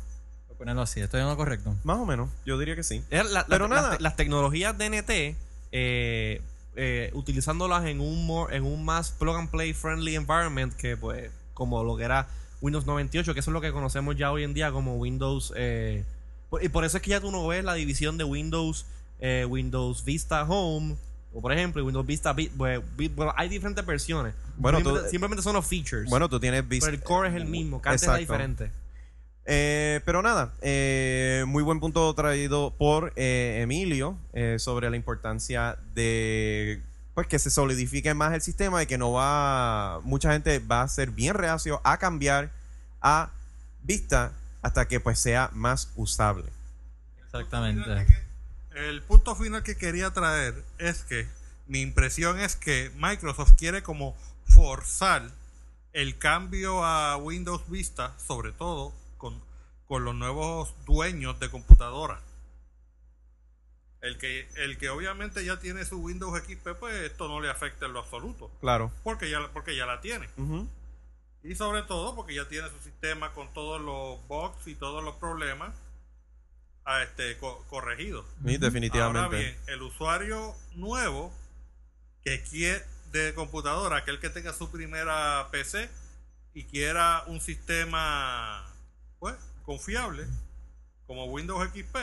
Ponerlo así, ¿estoy en lo correcto? Más o menos, yo diría que sí. Era la- la- Pero las, nada. las tecnologías de NT, eh, eh, utilizándolas en un, more, en un más plug and play friendly environment que pues como lo que era Windows 98, que eso es lo que conocemos ya hoy en día como Windows. eh, y por eso es que ya tú no ves la división de Windows, eh, Windows Vista Home, o por ejemplo Windows Vista, Vi- bueno, hay diferentes versiones. Bueno, tú- simplemente, son los features. Bueno, tú tienes Vista. pero el core es el mismo, que antes era diferente. Eh, pero nada, eh, muy buen punto traído por eh, Emilio eh, sobre la importancia de pues que se solidifique más el sistema y que no va mucha gente va a ser bien reacio a cambiar a Vista hasta que pues sea más usable. Exactamente. El punto final que quería traer es que mi impresión es que Microsoft quiere como forzar el cambio a Windows Vista, sobre todo con, los nuevos dueños de computadora. El que, el que obviamente ya tiene su Windows XP, pues esto no le afecta en lo absoluto, Claro. porque ya, porque ya la tiene. Y sobre todo porque ya tiene su sistema con todos los bugs y todos los problemas a este, co- corregidos. Sí, definitivamente. Ahora bien, el usuario nuevo que quiere, de computadora, aquel que tenga su primera PC y quiera un sistema pues confiable como Windows XP,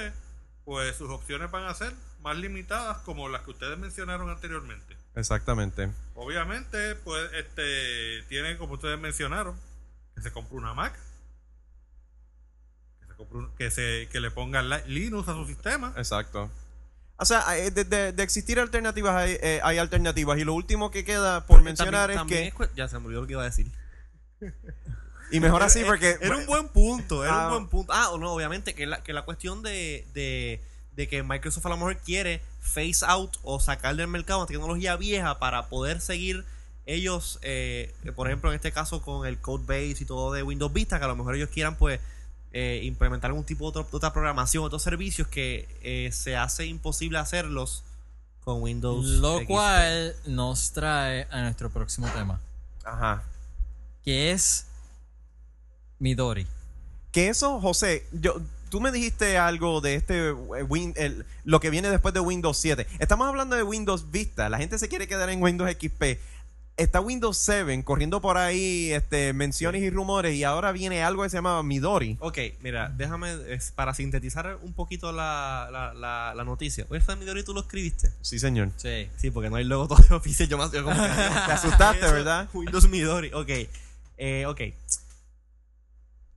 pues sus opciones van a ser más limitadas como las que ustedes mencionaron anteriormente. Exactamente. Obviamente, pues este tiene como ustedes mencionaron que se compre una Mac, que se, compre un- que, se, que le ponga la- Linux a su sistema. Exacto. O sea, de, de- de existir alternativas hay, eh, hay alternativas. Y lo último que queda por mencionar También- también es cu- Ya se me olvidó lo que iba a decir. <laughs> Y mejor así porque... Era un buen punto, era Ah. un buen punto. Ah, o no, obviamente, que la, que la cuestión de, de, de que Microsoft a lo mejor quiere phase out o sacar del mercado una tecnología vieja para poder seguir ellos, eh, por ejemplo, en este caso con el code base y todo de Windows Vista, que a lo mejor ellos quieran pues eh, implementar algún tipo de, otro- de otra programación, otros servicios que eh, se hace imposible hacerlos con Windows. Lo XP. cual nos trae a nuestro próximo tema, Ajá. que es Midori. Que eso, José, yo, tú me dijiste algo de este eh, Win- el- lo que viene después de Windows 7. Estamos hablando de Windows Vista. La gente se quiere quedar en Windows XP. Está Windows 7 corriendo por ahí este, menciones y rumores y ahora viene algo que se llama Midori. Ok, mira, déjame, es para sintetizar un poquito la, la, la, la noticia. Oye, esta Midori tú lo escribiste. Sí, señor. Sí. Sí, porque no hay logo <laughs> todo oficial. Yo más yo como que- <laughs> Te asustaste, <laughs> ¿verdad? Windows Midori. Ok. Eh, ok.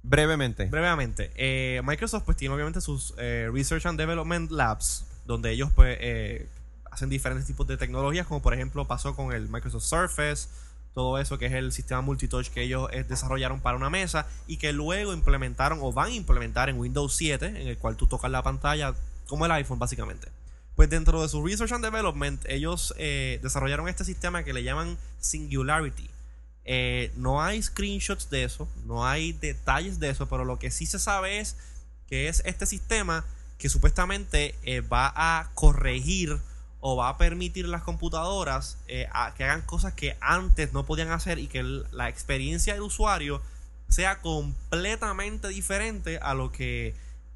Brevemente. Brevemente. eh, Microsoft pues tiene obviamente sus eh, Research and Development Labs, donde ellos pues eh, hacen diferentes tipos de tecnologías, como por ejemplo pasó con el Microsoft Surface, todo eso que es el sistema multitouch que ellos eh, desarrollaron para una mesa y que luego implementaron o van a implementar en Windows 7, en el cual tú tocas la pantalla como el iPhone básicamente. Pues dentro de su Research and Development ellos desarrollaron este sistema que le llaman Singularity. Eh, no hay screenshots de eso, no hay detalles de eso, pero lo que sí se sabe es que es este sistema que supuestamente eh, va a corregir o va a permitir a las computadoras eh, que hagan cosas que antes no podían hacer y que la experiencia del usuario sea completamente diferente a lo que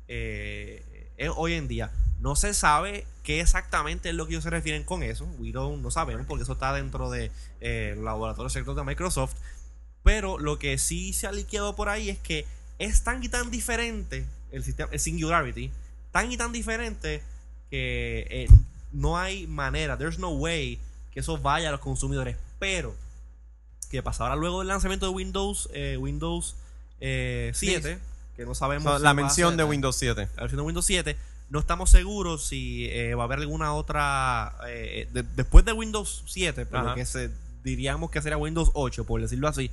eh, es hoy en día. No se sabe qué exactamente es lo que ellos se refieren con eso. We don't- no sabemos porque eso está dentro de eh, laboratorios secretos de Microsoft. Pero lo que sí se ha liqueado por ahí es que es tan y tan diferente el sistema, el Singularity, tan y tan diferente que eh, no hay manera, there's no way que eso vaya a los consumidores. Pero, ¿qué pasa? Ahora luego del lanzamiento de Windows, eh, Windows eh, 7, que no sabemos si la mención de Windows 7. la versión de Windows 7. No estamos seguros si eh, va a haber alguna otra. eh, de- después de Windows 7, por lo Ajá. que se, diríamos que sería Windows 8, por decirlo así.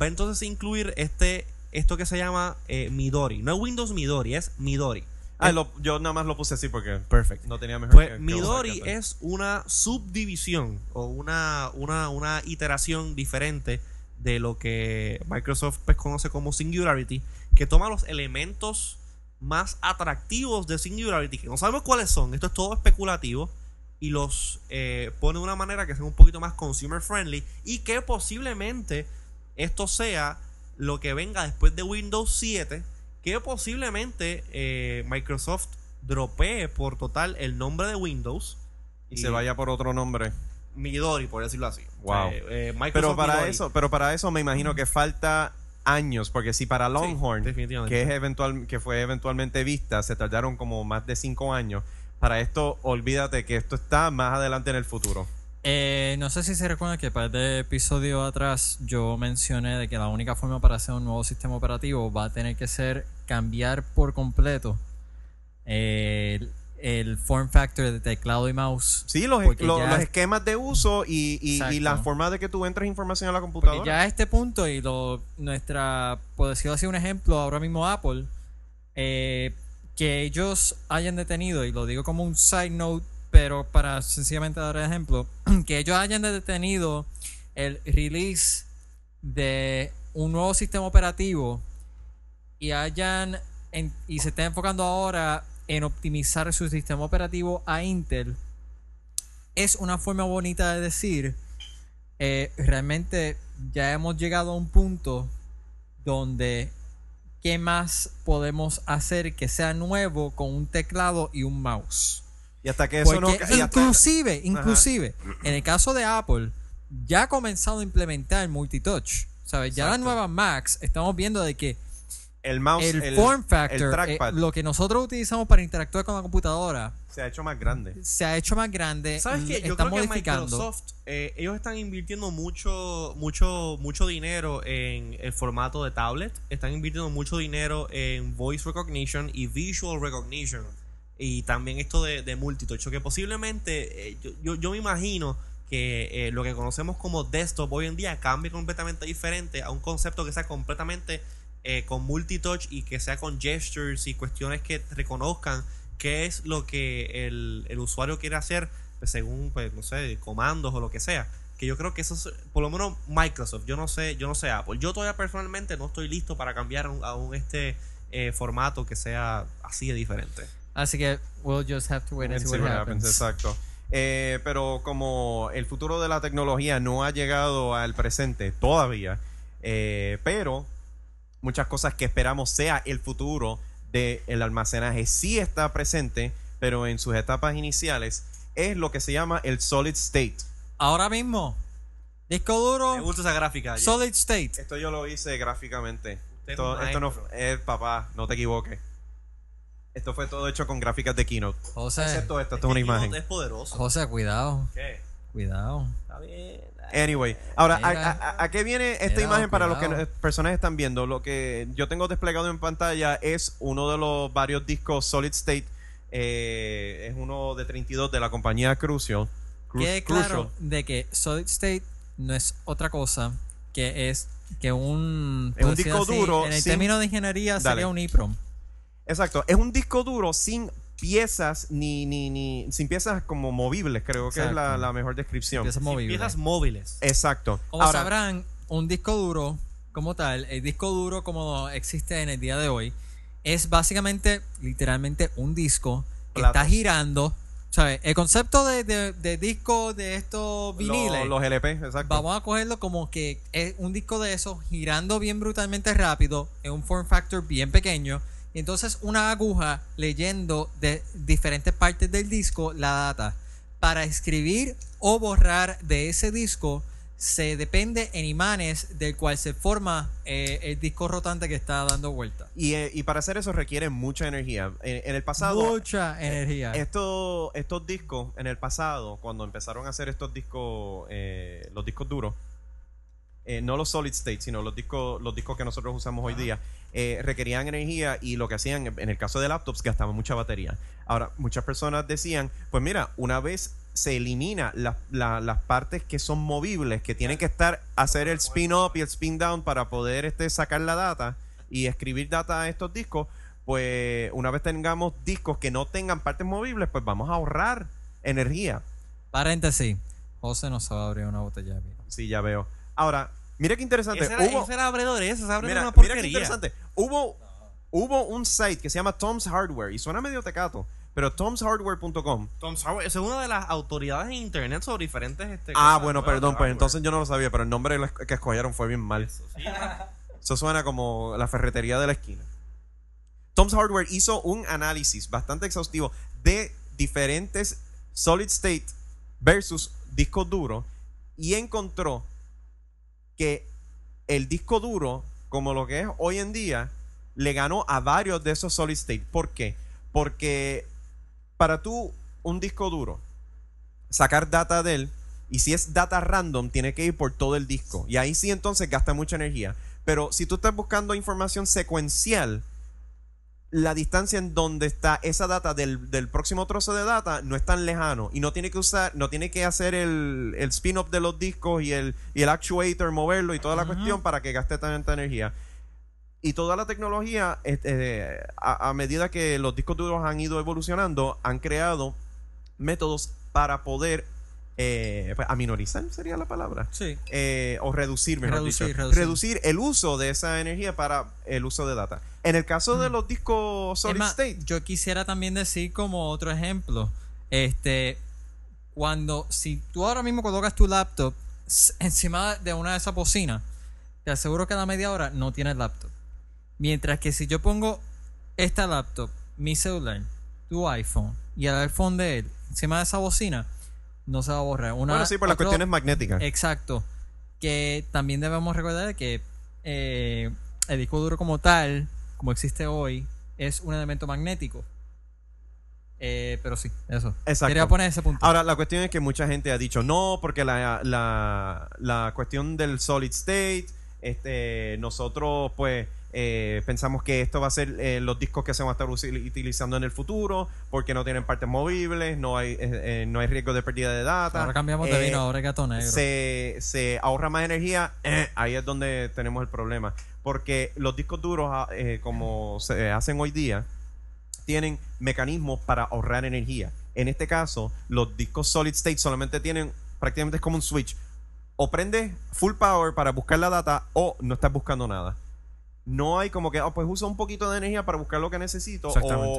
Va entonces a incluir este esto que se llama eh, Midori. No es Windows Midori, es Midori. Ah, lo- yo nada más lo puse así porque Perfecto. no tenía mejor Pues que- que Midori que es una subdivisión o una, una, una iteración diferente de lo que Microsoft pues, conoce como Singularity, que toma los elementos más atractivos de Singularity, que no sabemos cuáles son, esto es todo especulativo, y los eh, pone de una manera que sea un poquito más consumer friendly y que posiblemente esto sea lo que venga después de Windows 7, que posiblemente eh, Microsoft dropee por total el nombre de Windows y se vaya por otro nombre. Midori, por decirlo así. Wow. Eh, eh, Pero para Midori. eso, pero para eso me imagino que falta años, porque si para Longhorn, que es eventual, que fue eventualmente vista, se tardaron como más de cinco años. Para esto, olvídate que esto está más adelante en el futuro. Eh, no sé si se recuerda que para de episodio atrás yo mencioné de que la única forma para hacer un nuevo sistema operativo va a tener que ser cambiar por completo el, el form factor de teclado y mouse. Sí, los, Porque lo- ya- los esquemas de uso y, y- y la forma de que tú entres información a la computadora. Porque ya a este punto, y lo, nuestra, por decirlo así, un ejemplo, ahora mismo Apple, eh, que ellos hayan detenido, y lo digo como un side note, pero para sencillamente dar el ejemplo, <clears throat> que ellos hayan detenido el release de un nuevo sistema operativo y hayan en- y se estén enfocando ahora en optimizar su sistema operativo a Intel es una forma bonita de decir eh, realmente ya hemos llegado a un punto donde qué más podemos hacer que sea nuevo con un teclado y un mouse y hasta que eso no. hasta- inclusive inclusive en el caso de Apple ya ha comenzado a implementar multitouch. ¿Sabes? Ya las Exacto. nuevas Macs estamos viendo de que El mouse, el, el, form el factor, trackpad eh, lo que nosotros utilizamos para interactuar con la computadora, se ha hecho más grande. se ha hecho más grande. ¿Sabes qué? Yo está creo que. Microsoft, eh, ellos están invirtiendo mucho, mucho, mucho dinero en el formato de tablet. Están invirtiendo mucho dinero en voice recognition y visual recognition. Y también esto de, de multitouch. Que posiblemente, eh, yo, yo, yo me imagino que eh, lo que conocemos como desktop hoy en día cambie completamente diferente a un concepto que sea completamente eh, con multitouch y que sea con gestures y cuestiones que reconozcan qué es lo que el, el usuario quiere hacer pues, según pues no sé comandos o lo que sea que yo creo que eso es por lo menos Microsoft yo no sé yo no sé Apple yo todavía personalmente no estoy listo para cambiar a un, a un, este eh, formato que sea así de diferente Así que we'll just have to wait and see see what what happens. happens, Exacto. Eh, pero como el futuro de la tecnología no ha llegado al presente todavía, eh, pero muchas cosas que esperamos sea el futuro del almacenaje sí está presente, pero en sus etapas iniciales es lo que se llama el solid state. Ahora mismo, disco me duro, gusta esa gráfica solid state. Esto yo lo hice gráficamente. Esto, no es papá, no te equivoques. Esto fue todo hecho con gráficas de Keynote. José, Excepto esto, esto Es una imagen. es poderoso José, cuidado, ¿Qué? cuidado. Anyway, ahora, ¿a, Mira. a- a qué viene esta imagen para los que no- personas están viendo? Lo que yo tengo desplegado en pantalla es uno de los varios discos Solid State. eh, es uno de 32 de la compañía Crucial. Cru- Quede Crucial. claro de que solid state no es otra cosa que es que un, Es disco duro En el sin- término de ingeniería Dale. sería un EEPROM. Exacto, es un disco duro sin piezas ni, ni, ni sin piezas como movibles, creo que es la, mejor descripción. Piezas movibles. piezas móviles Exacto. Como Ahora, sabrán, un disco duro como tal, el disco duro como existe en el día de hoy, es básicamente, literalmente, un disco que Platos. está girando. ¿sabes? El concepto de, de- de disco de estos viniles, lo- los LP, exacto. vamos a cogerlo como que es un disco de esos girando bien brutalmente rápido en un form factor bien pequeño. Entonces una aguja leyendo de diferentes partes del disco la data. Para escribir o borrar de ese disco se depende en imanes del cual se forma eh, el disco rotante que está dando vuelta. Y, eh, y para hacer eso requiere mucha energía. En, en el pasado, Mucha energía. Esto, estos discos, en el pasado, cuando empezaron a hacer estos discos, eh, los discos duros, eh, no los solid state, sino los discos, los discos que nosotros usamos hoy día, eh, requerían energía y lo que hacían, en el caso de laptops, gastaban mucha batería. Ahora, muchas personas decían, pues mira, una vez se elimina la- la- las partes que son movibles, que tienen que estar, hacer el spin up y el spin down para poder este, sacar la data y escribir data a estos discos, pues una vez tengamos discos que no tengan partes movibles, pues vamos a ahorrar energía. Paréntesis. José no sabe abrir una botella de vino. Sí, ya veo. Ahora, mira qué interesante. ese era, Hubo- ese era abredor ese mira, una mira qué porquería interesante. Hubo, hubo un site que se llama Tom's Hardware y suena medio tecato, pero tomshardware.com. Tom Sauer, esa es una de las autoridades en internet sobre diferentes este, Ah, bueno, perdón, pues hardware. entonces yo no lo sabía, pero el nombre que escogieron fue bien mal. Eso, sí. <laughs> Eso suena como la ferretería de la esquina. Tom's Hardware hizo un análisis bastante exhaustivo de diferentes solid state versus discos duros y encontró que el disco duro, como lo que es hoy en día, le ganó a varios de esos solid state. ¿Por qué? Porque para tú, un disco duro, sacar data de él, y si es data random, tiene que ir por todo el disco. Y ahí sí entonces gasta mucha energía. Pero si tú estás buscando información secuencial, la distancia en donde está esa data del, del próximo trozo de data no es tan lejano y no tiene que usar, no tiene que hacer el, el spin-up de los discos y el, y el actuator, moverlo y toda la cuestión para que gaste tanta energía. Y toda la tecnología, a, a medida que los discos duros han ido evolucionando, han creado métodos para poder eh, pues, aminorizar, sería la palabra Sí. eh, o reducir, mejor Reducir, dicho, reducir. reducir el uso de esa energía para el uso de data. En el caso de los discos solid state, Yo quisiera también decir como otro ejemplo, este, cuando si tú ahora mismo colocas tu laptop encima de una de esas bocinas, te aseguro que a la media hora no tienes laptop. Mientras que si yo pongo esta laptop, mi celular, tu iPhone y el iPhone de él encima de esa bocina, no se va a borrar. Una, bueno, sí, por las cuestiones magnéticas. Exacto. Que también debemos recordar que eh, el disco duro como tal, como existe hoy, es un elemento magnético. Eh, pero sí, eso. Exacto. Quería poner ese punto. Ahora, la cuestión es que mucha gente ha dicho no, porque la, la, la cuestión del solid state, este, nosotros pues eh, pensamos que esto va a ser eh, los discos que se van a estar utilizando en el futuro, porque no tienen partes movibles, no hay, eh, eh, no hay riesgo de pérdida de data. ahora cambiamos de vino, ahora es gato negro. se, se ahorra más energía, <clears throat> ahí es donde tenemos el problema. Porque los discos duros, ah, como se hacen hoy día, tienen mecanismos para ahorrar energía. En este caso, los discos solid state solamente tienen, prácticamente es como un switch. O prende full power para buscar la data o no estás buscando nada. No hay como que, oh, pues usa un poquito de energía para buscar lo que necesito o,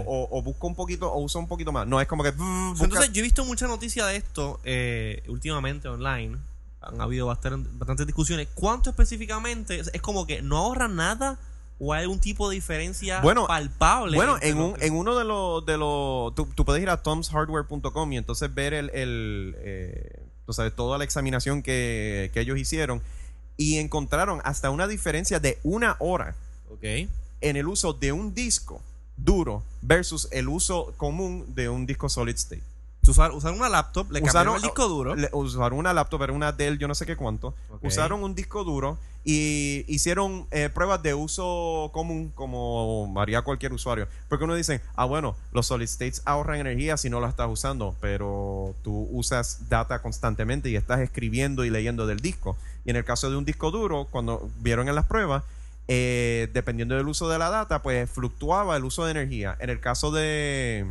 o, o busca un poquito o usa un poquito más. No es como que... busca- Entonces, yo he visto mucha noticia de esto eh, últimamente online. Han habido bastan- bastantes discusiones. ¿Cuánto específicamente? Es como que no ahorra nada o hay algún tipo de diferencia Bueno, palpable. Bueno, en, un, en uno de los... De los tú, tú puedes ir a tomshardware.com y entonces ver el... el eh, tú sabes, toda la examinación que, que ellos hicieron y encontraron hasta una diferencia de una hora Ok. en el uso de un disco duro versus el uso común de un disco solid state. Usar, usar una laptop, le cambiaron el disco duro. le- usaron una laptop, era una Dell, yo no sé qué cuánto. Usaron un disco duro y hicieron eh, pruebas de uso común como haría cualquier usuario. Porque uno dice, ah, bueno, los solid states ahorran energía si no la estás usando, pero tú usas data constantemente y estás escribiendo y leyendo del disco. Y en el caso de un disco duro, cuando vieron en las pruebas, eh, dependiendo del uso de la data, pues fluctuaba el uso de energía. En el caso de,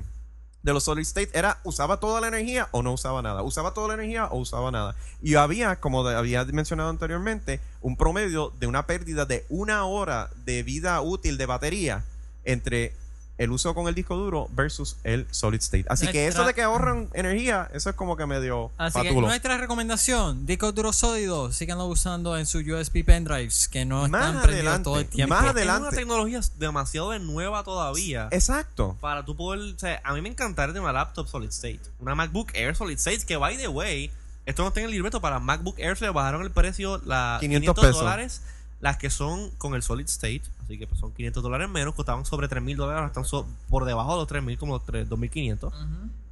de los solid state era usaba toda la energía o no usaba nada. Usaba toda la energía o usaba nada. Y había, como había mencionado anteriormente, un promedio de una pérdida de una hora de vida útil de batería entre el uso con el disco duro versus el solid state. Así que eso de que ahorran energía, eso es como que medio Así que patulo. nuestra recomendación, discos duros sólidos, síganlo usando en sus USB pendrives, que no Más están prendidos adelante, todo el tiempo. más Es adelante. una tecnología demasiado de nueva todavía. Exacto. para tú poder. O sea, a mí me encantaría tener una laptop solid state. Una MacBook Air solid state. Que by the way, esto no está en el libreto. Para MacBook Air se le bajaron el precio. La 500 500, pesos. dólares. Las que son con el solid state. Así que pues, son 500 dólares menos. Costaban sobre 3.000 dólares. Ahora están so- por debajo de los 3.000, como los 3 2.500. Ujú.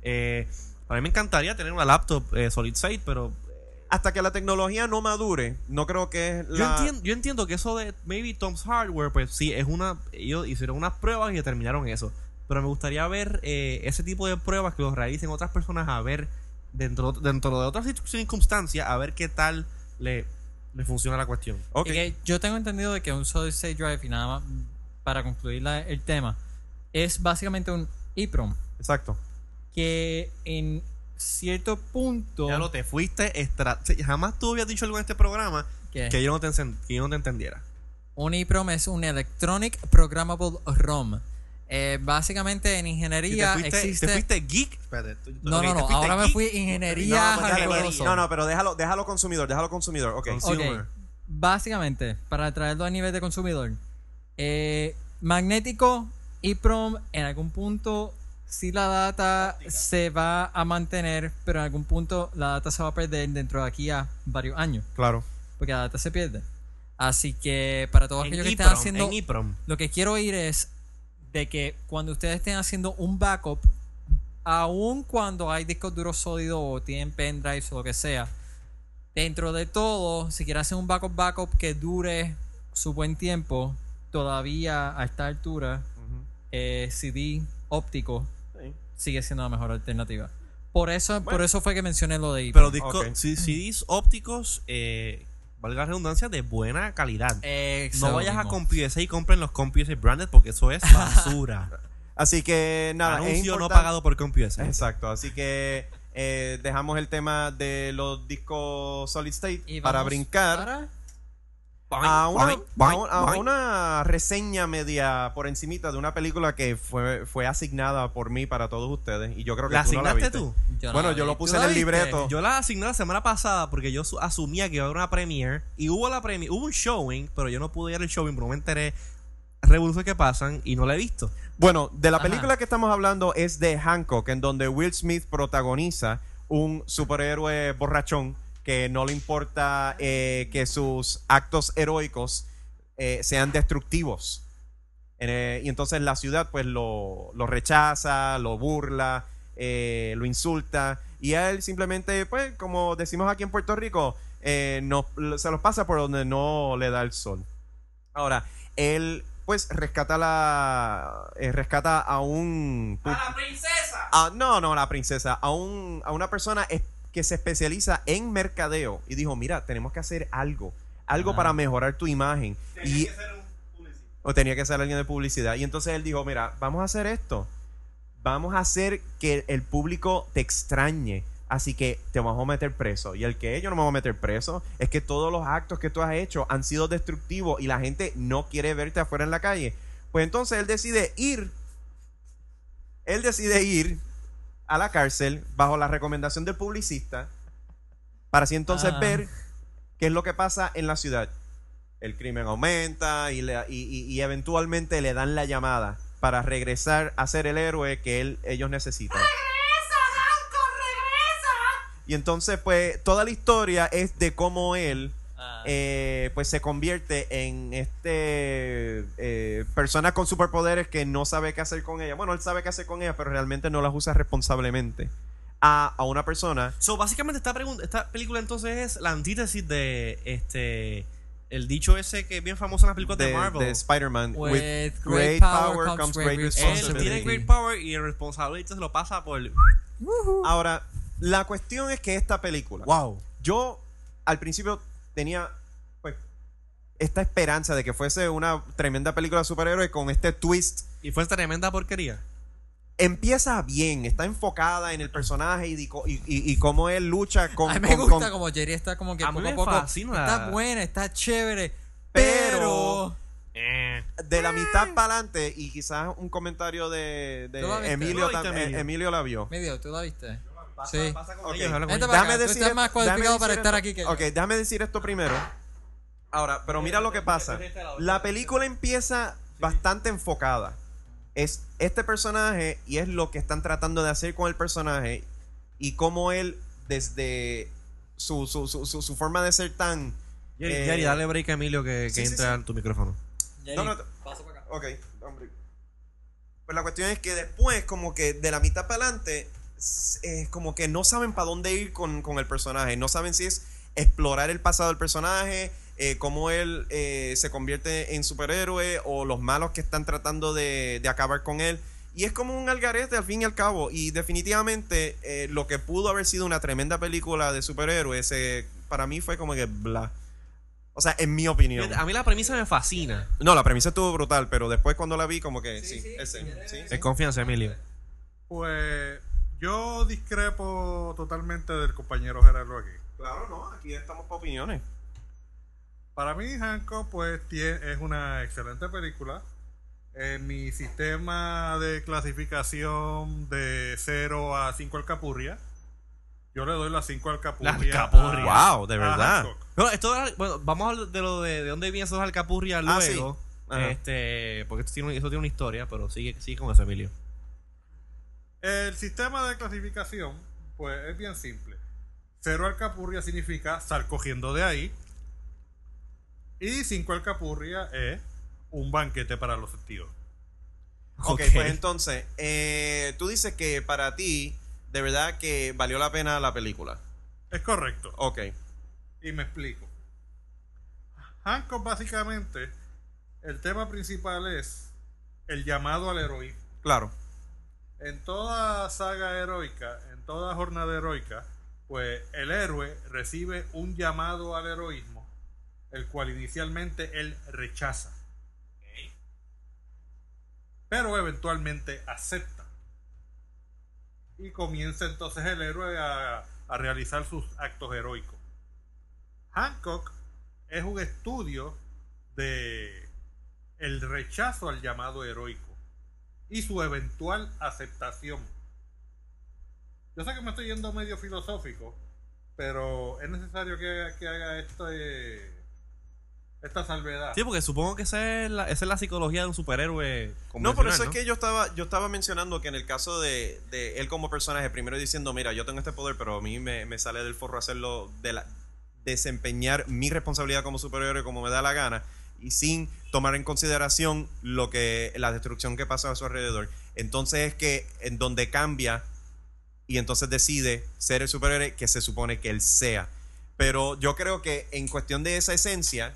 Eh, a mí me encantaría tener una laptop eh, solid state. Pero Hasta que la tecnología no madure, no creo que es yo, la... entiendo, yo entiendo que eso de maybe Tom's Hardware, pues sí, es una. Ellos hicieron unas pruebas y determinaron eso. Pero me gustaría ver eh, ese tipo de pruebas que los realicen otras personas a ver dentro, dentro de otras circunstancias, a ver qué tal le, le funciona la cuestión. Ok. Y que yo tengo entendido de que un solid state drive, y nada más para concluir la- el tema, es básicamente un EEPROM Exacto. que en cierto punto Ya lo te fuiste extra. Jamás tú habías dicho algo en este programa ¿Qué? que yo no te, que yo no te entendiera. un EEPROM es un Electronic Programmable ROM. Eh, básicamente en Y te ingeniería fuiste, existe te fuiste geek. Espérate, tú- No, no, no, ahora me fui ingeniería No, pues no, no, pero déjalo, déjalo consumidor, déjalo consumidor. Ok. Consumer. Ok, Básicamente, para traerlo a nivel de consumidor, eh, magnético EEPROM en algún punto si la data se va a mantener, pero en algún punto la data se va a perder dentro de aquí a varios años, Claro. porque la data se pierde. Así que para todos En aquellos que EEPROM, haciendo en lo que quiero oír es de que cuando ustedes estén haciendo un backup, aun cuando hay discos duros sólidos o tienen pendrives o lo que sea, dentro de todo, si quieren hacer un backup backup que dure su buen tiempo, todavía a esta altura, eh, CD óptico Sí. sigue siendo la mejor alternativa. Por eso, por eso fue que mencioné lo de Pero EEPROM. discos, Ok. sí- CDs ópticos, eh, valga la redundancia, de buena calidad. Eso no vayas a. CompuSA y compren los CompuSA branded porque eso es <laughs> basura. Así que nada, es Anuncio no pagado por CompuSA. Exacto, así que eh, dejamos el tema de los discos solid state Y para brincar para- a, una, a una reseña media por encimita de una película que fue, fue asignada por mí para todos ustedes y yo creo que ¿La tú no la asignaste viste. tú? Yo Bueno, yo lo ¿Tú puse en el libreto. Yo la asigné la semana pasada porque yo su- asumía que iba a haber una premiere y hubo la premiere, hubo un showing, pero yo no pude ir al showing, pero no me enteré revoluciones que pasan y no la he visto. Bueno, de la Ajá. película que estamos hablando es de Hancock, en donde Will Smith protagoniza un superhéroe borrachón que no le importa eh, que sus actos heroicos eh, sean destructivos. Eh, y entonces la ciudad pues lo, lo rechaza, lo burla, lo insulta. Y él simplemente, pues, como decimos aquí en Puerto Rico, no, se los pasa por donde no le da el sol. Ahora, él pues rescata la eh, rescata a un ¡A la princesa! a- no no la princesa a un a una persona es- que se especializa en mercadeo y dijo mira tenemos que hacer algo algo Ah. para mejorar tu imagen y Tenía que ser un publicista. o tenía que ser alguien de publicidad. Y entonces él dijo, mira, vamos a hacer esto. Vamos a hacer que el público te extrañe. Así que te vamos a meter preso. Y el que yo no me voy a meter preso es que todos los actos que tú has hecho han sido destructivos y la gente no quiere verte afuera en la calle. Pues entonces él decide ir. Él decide ir a la cárcel bajo la recomendación del publicista para así entonces Ah. ver qué es lo que pasa en la ciudad el crimen aumenta y, le- y- y- y eventualmente le dan la llamada para regresar a ser el héroe que él, ellos necesitan. Y entonces, pues, toda la historia es de cómo él, Ah. eh, pues, se convierte en este eh, persona con superpoderes que no sabe qué hacer con ella. Bueno, él sabe qué hacer con ella, pero realmente no las usa responsablemente. A, a una persona So, básicamente esta, película entonces es la antítesis de este el dicho ese que es bien famoso en las películas de, de, Marvel. de Spider-Man. With With great great power power comes great great Él tiene responsibility. great power y el responsable se lo pasa por Ahora, la cuestión es que esta película, wow. yo al principio tenía pues esta esperanza de que fuese una tremenda película de superhéroes con este twist. Y fue tremenda porquería. Empieza bien, está enfocada en el personaje y, di- y, y- y cómo él lucha <laughs> con... a mí me con- gusta con- como Jerry está como que A poco a poco fascina. está buena, está chévere, Pero- pero de la mitad para adelante y quizás un comentario de. Emilio, ¿Tú la viste, tam- eh, Emilio? Emilio la vio. medio, ¿tú la viste? Pasa- Sí. pasa con Ok. ellos, habla con Vente ellos. para Déjame decir estás más cualificado para estar esto- aquí que yo. Ok, déjame decir esto primero. Ahora, pero mira lo que pasa. La película empieza bastante enfocada. Es este personaje y es lo que están tratando de hacer con el personaje y cómo él, desde su, su, su, su- su forma de ser tan... Jerry, eh, Jerry, dale break a Emilio que, que sí, entra sí. en tu micrófono. Jerry, No, no, pasa para acá. Ok, hombre. Pues la cuestión es que después, como que de la mitad para adelante, es como que no saben para dónde ir con, con el personaje. No saben si es explorar el pasado del personaje, eh, cómo él eh, se convierte en superhéroe o los malos que están tratando de, de acabar con él. Y es como un algarete al fin y al cabo. Y definitivamente eh, lo que pudo haber sido una tremenda película de superhéroes, eh, para mí fue como que bla. O sea, en mi opinión. A mí la premisa me fascina. No, la premisa estuvo brutal, pero después cuando la vi, como que sí, ese. Sí, sí. En confianza, Emilio. Pues yo discrepo totalmente del compañero Gerardo aquí. Claro, no, aquí estamos para opiniones. Para mí, Hancock, pues es una excelente película. En mi sistema de clasificación de 0 a 5 alcapurria, yo le doy la 5 alcapurria. alcapurria. a- Wow, de verdad. No, esto, bueno, vamos a hablar de lo de, de dónde vienen esos alcapurrias Ah, luego. sí. Este, porque esto tiene una historia, pero sigue, sigue con eso, Emilio. El sistema de clasificación, pues es bien simple. Cero alcapurria significa sal cogiendo de ahí. Y 5 alcapurria es un banquete para los sentidos. Ok, Ok. pues entonces, eh, tú dices que para ti, de verdad que valió la pena la película. Es correcto. Ok. Y me explico. Hancock básicamente, el tema principal es el llamado al heroísmo. Claro. En toda saga heroica, en toda jornada heroica, pues el héroe recibe un llamado al heroísmo, el cual inicialmente él rechaza. Pero eventualmente acepta. Y comienza entonces el héroe a, a realizar sus actos heroicos. Hancock es un estudio de el rechazo al llamado heroico y su eventual aceptación. Yo sé que me estoy yendo medio filosófico, pero es necesario que, que haga este, esta salvedad. Sí, porque supongo que esa es la, esa es la psicología de un superhéroe. No, por eso es que yo estaba, yo estaba mencionando que en el caso de, de él como personaje, primero diciendo, mira, yo tengo este poder, pero a mí me, me sale del forro hacerlo, de la, desempeñar mi responsabilidad como superhéroe como me da la gana y sin tomar en consideración lo que la destrucción que pasa a su alrededor. Entonces es que en donde cambia y entonces decide ser el superhéroe que se supone que él sea. Pero yo creo que en cuestión de esa esencia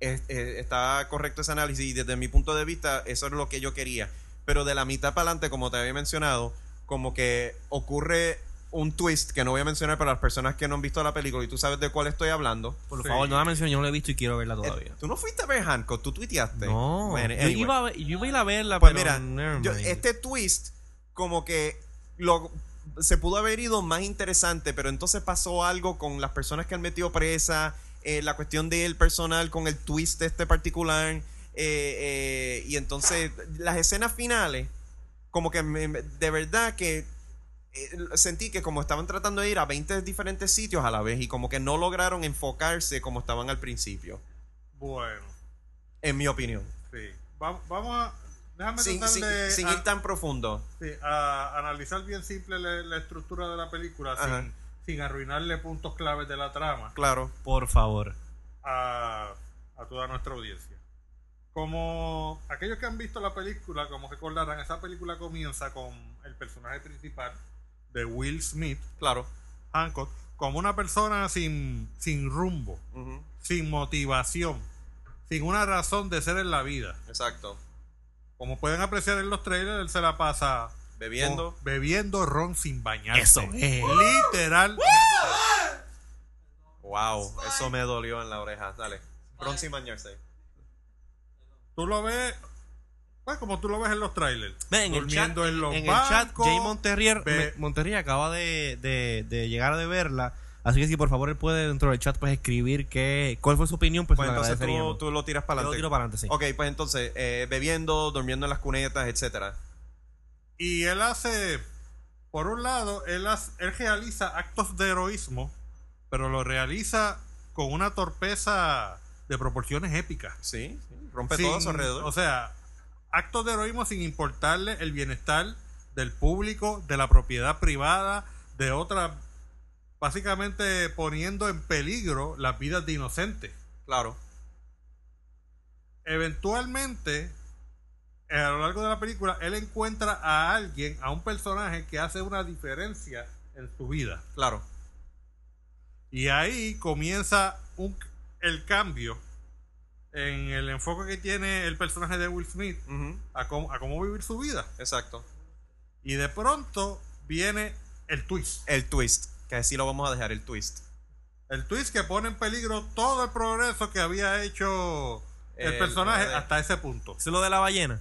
es- eh, está correcto ese análisis y desde mi punto de vista eso es lo que yo quería. Pero de la mitad para adelante, como te había mencionado, como que ocurre un twist que no voy a mencionar para las personas que no han visto la película y tú sabes de cuál estoy hablando. Por Sí. favor, no la menciones, yo no la he visto y quiero verla todavía. Eh, Tú no fuiste a ver Hancock, tú tuiteaste. no, Bueno, yo, iba a ver- yo iba a ir a verla, Pues pero mira, yo- este twist como que lo se pudo haber ido más interesante, pero entonces pasó algo con las personas que han metido presa, eh, la cuestión del personal con el twist este particular, eh, eh, y entonces las escenas finales, como que me- de verdad que sentí que como estaban tratando de ir a 20 diferentes sitios a la vez y como que no lograron enfocarse como estaban al principio, Bueno, en mi opinión. sí. Va- vamos a. Déjame Sin, tratar sin- de sin a- ir tan profundo. sí, a analizar bien simple la, la estructura de la película sin, sin arruinarle puntos claves de la trama Claro. Por favor. a, a toda nuestra audiencia. Como aquellos que han visto la película, como recordarán, esa película comienza con el personaje principal de Will Smith, Claro. Hancock, como una persona sin, sin rumbo, sin motivación, sin una razón de ser en la vida. Exacto. Como pueden apreciar en los trailers, él se la pasa Bebiendo. con- bebiendo ron sin bañarse. Eso es. Literal. Wow, eso me dolió en la oreja. Dale. Ron sin bañarse. Tú lo ves, pues como tú lo ves en los trailers. En el chat, durmiendo en los en el chat, Jay Monterrier, ve- Monterrier acaba de, de- de llegar de verla. Así que si por favor él puede dentro del chat pues escribir qué, cuál fue su opinión, pues, Pues entonces tú, tú lo tiras para Yo lo adelante. tiro para adelante, sí. Ok, pues entonces, eh, bebiendo, durmiendo en las cunetas, etcétera. Y él hace, por un lado, él, hace- él realiza actos de heroísmo, pero lo realiza con una torpeza de proporciones épicas. Sí, sí, rompe Sin- todo a su alrededor. O sea, actos de heroísmo sin importarle el bienestar del público, de la propiedad privada, de otra, básicamente poniendo en peligro las vidas de inocentes. claro. Eventualmente, a lo largo de la película, él encuentra a alguien, a un personaje que hace una diferencia en su vida. Claro. Y ahí comienza un- el cambio en el enfoque que tiene el personaje de Will Smith a cómo, a cómo vivir su vida. Exacto. Y de pronto viene el twist. El twist. Que así lo vamos a dejar, el twist. El twist que pone en peligro todo el progreso que había hecho el El- personaje hasta ese punto. ¿Es lo de la ballena?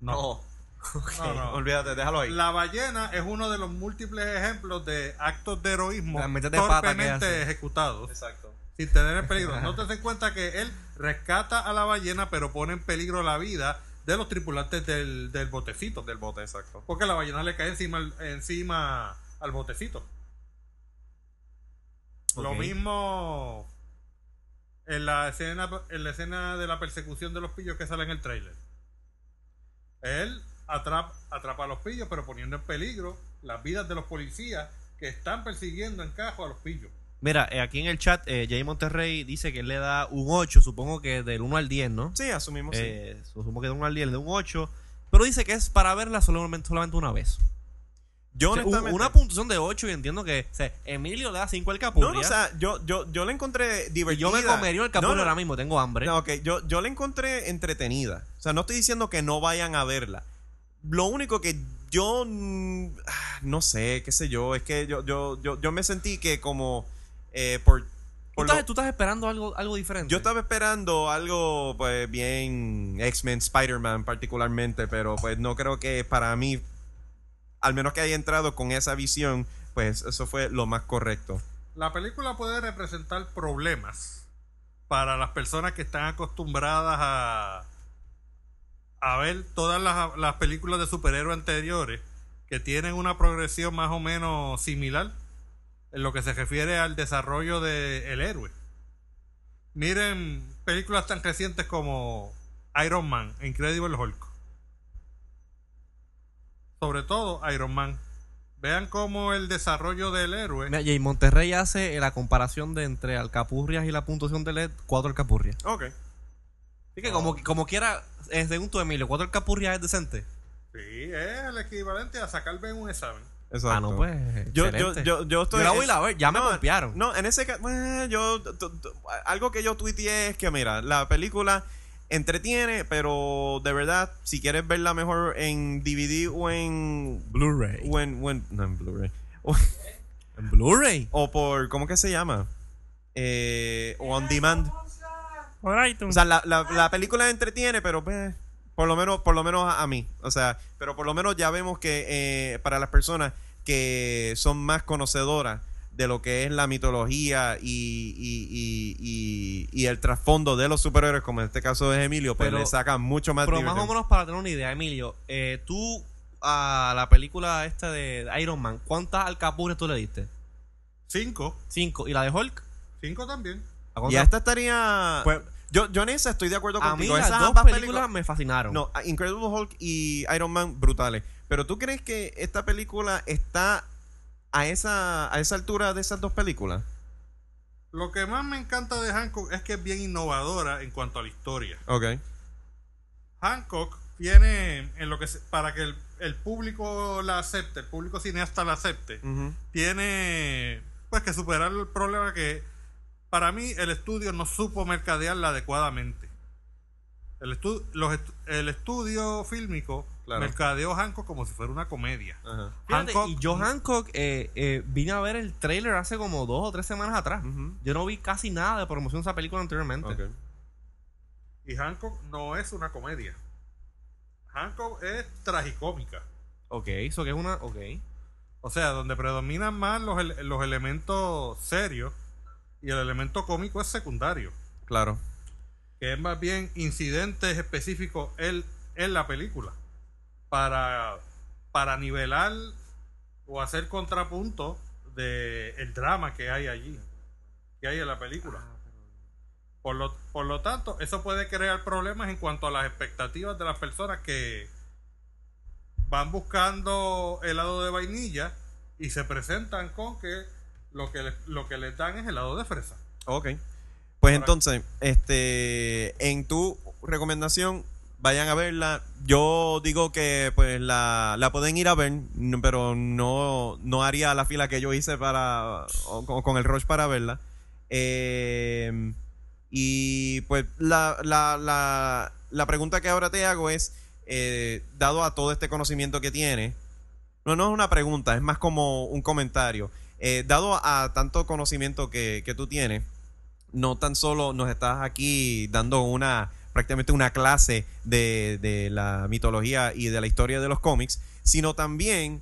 No, <laughs> no, no. Olvídate, déjalo ahí. La ballena es uno de los múltiples ejemplos de actos de heroísmo torpemente ejecutados Exacto. Sin tener en peligro. No te das cuenta que él rescata a la ballena, pero pone en peligro la vida de los tripulantes del, del botecito. Del bote, exacto. Porque la ballena le cae encima, encima al botecito. Lo mismo en la escena en la escena de la persecución de los pillos que sale en el trailer. Él atrapa, atrapa a los pillos, pero poniendo en peligro las vidas de los policías que están persiguiendo en cajo a los pillos. Mira, eh, aquí en el chat, eh, Jay Monterrey dice que él le da un 8, supongo que del 1 al 10, ¿no? Sí, asumimos. sí. Eh, supongo que de 1 al 10 le da un 8, pero dice que es para verla solamente, solamente una vez. Yo O sea, honestamente. una puntuación de 8 y entiendo que o sea, Emilio le da 5 al capullo. No, no, o sea, yo, yo, yo la encontré divertida. yo me comería el capullo No, no, ahora mismo, tengo hambre. No, ok, yo, yo la encontré entretenida. O sea, no estoy diciendo que no vayan a verla. Lo único que yo ah, no sé, qué sé yo, es que yo, yo, yo, yo me sentí que como eh, por, ¿Tú, por estás, lo- tú estás esperando algo, algo diferente. yo estaba esperando algo pues bien X-Men, Spider-Man particularmente, pero pues no creo que para mí, al menos que haya entrado con esa visión, pues eso fue lo más correcto. La película puede representar problemas para las personas que están acostumbradas a, a ver todas las, las películas de superhéroes anteriores que tienen una progresión más o menos similar en lo que se refiere al desarrollo del héroe. Miren películas tan recientes como Iron Man, Incredible Hulk. Sobre todo Iron Man. Vean cómo el desarrollo del héroe. Mira, y Monterrey hace la comparación de entre alcapurrias y la puntuación de LED, cuatro alcapurrias. Ok. Así que como, como quiera, según tu Emilio, cuatro alcapurrias es decente. Sí, es el equivalente a sacar bien un examen. Exacto. Ah, no, pues. Yo, yo, yo, yo estoy. Yo la voy a ver, ya me no, copiaron. No, en ese caso, yo. t- t- Algo que yo tuiteé es que, mira, la película entretiene, pero de verdad, si quieres verla mejor en DVD o en. Blu-ray. O en, o en- no, en Blu-ray. O, <laughs> En Blu-ray. o por. ¿Cómo que se llama? Eh, o on demand. Por O iTunes. sea, la, la, la película entretiene, pero pues, por lo menos, por lo menos a, a mí. O sea, pero por lo menos ya vemos que eh, para las personas que son más conocedoras de lo que es la mitología y, y, y, y- y el trasfondo de los superhéroes, como en este caso es Emilio, pues Pero- le sacan mucho más Pero más o menos para tener una idea, Emilio, eh, tú a la película esta de Iron Man, ¿cuántas alcapurrias tú le diste? Cinco. Cinco. ¿Y la de Hulk? Cinco también. ¿A Y esta estaría... Pues, yo, yo en esa estoy de acuerdo a mí contigo. las Esas dos ambas películas, me fascinaron. No, Incredible Hulk y Iron Man brutales. Pero ¿tú crees que esta película está a esa, a esa altura de esas dos películas? Lo que más me encanta de Hancock es que es bien innovadora en cuanto a la historia. Ok. Hancock tiene, en lo que se- para que el, el público la acepte, el público cineasta la acepte, Ujú. tiene pues que superar el problema que para mí el estudio no supo mercadearla adecuadamente. El, estu- los estu- el estudio fílmico Claro. mercadeó Hancock como si fuera una comedia. Ajá. Fíjate, Hancock- y yo Hancock eh, eh, vine a ver el trailer hace como dos o tres semanas atrás. Yo no vi casi nada de promoción de esa película anteriormente. Y Hancock no es una comedia. Hancock es tragicómica. Ok, eso que es una... Ok. O sea, donde predominan más los, los elementos serios y el elemento cómico es secundario. Claro. Que es más bien incidentes específicos en, en la película. Para, para nivelar o hacer contrapunto de el drama que hay allí. Que hay en la película. Por lo, por lo tanto, eso puede crear problemas en cuanto a las expectativas de las personas que van buscando helado de vainilla y se presentan con que lo que, les- lo que les dan es helado de fresa. Ok. Pues entonces, este, en tu recomendación, vayan a verla. Yo digo que pues la, la pueden ir a ver, no- pero no, no haría la fila que yo hice para o con el Rush para verla. Eh, y pues la, la, la, la pregunta que ahora te hago es, eh, dado a todo este conocimiento que tiene, no, no es una pregunta, es más como un comentario. Eh, dado a tanto conocimiento que, que tú tienes, no tan solo nos estás aquí dando una prácticamente una clase de, de la mitología y de la historia de los cómics, sino también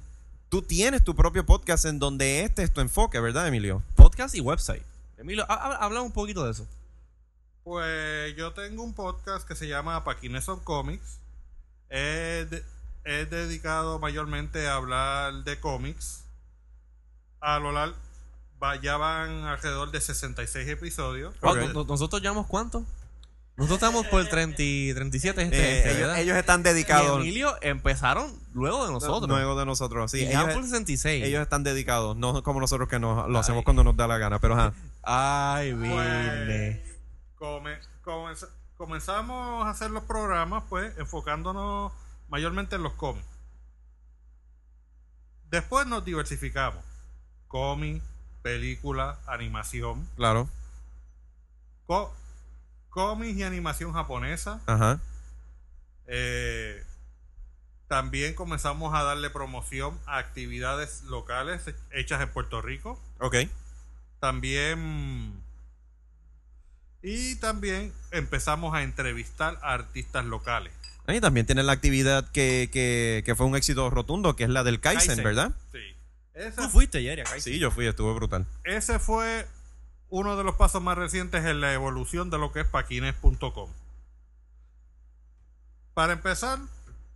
tú tienes tu propio podcast en donde este es tu enfoque, ¿verdad, Emilio? Podcast y website. Emilio, ha- ha- habla un poquito de eso. Pues yo tengo un podcast que se llama Paquines on Comics. Es, de- es dedicado mayormente a hablar de cómics. A lo largo, va- ya van alrededor de 66 episodios. No- ¿Nosotros llevamos cuánto? Nosotros estamos por el 30 y 37 este, Eh, este, ellos, están Y dedicados Emilio empezaron luego de nosotros. luego de nosotros, sí. y ellos, por 66. ellos están dedicados, no como nosotros que nos, lo Ay. hacemos cuando nos da la gana, pero ajá. <laughs> Ay, Pues, vine. come- comenza- comenzamos a hacer los programas, pues, enfocándonos mayormente en los cómics. Después nos diversificamos. Cómic, película, animación. Claro. Co- cómics y animación japonesa. Ajá. Eh, también comenzamos a darle promoción a actividades locales hechas en Puerto Rico. Ok. También. Y también empezamos a entrevistar a artistas locales. Y también tienen la actividad que, que, que fue un éxito rotundo, que es la del Kaizen, Kaizen. ¿verdad? Sí. Ese, Tú fuiste, Jerry, acá. Sí, yo fui, estuvo brutal. ese fue uno de los pasos más recientes en la evolución de lo que es paquines.com. Para empezar,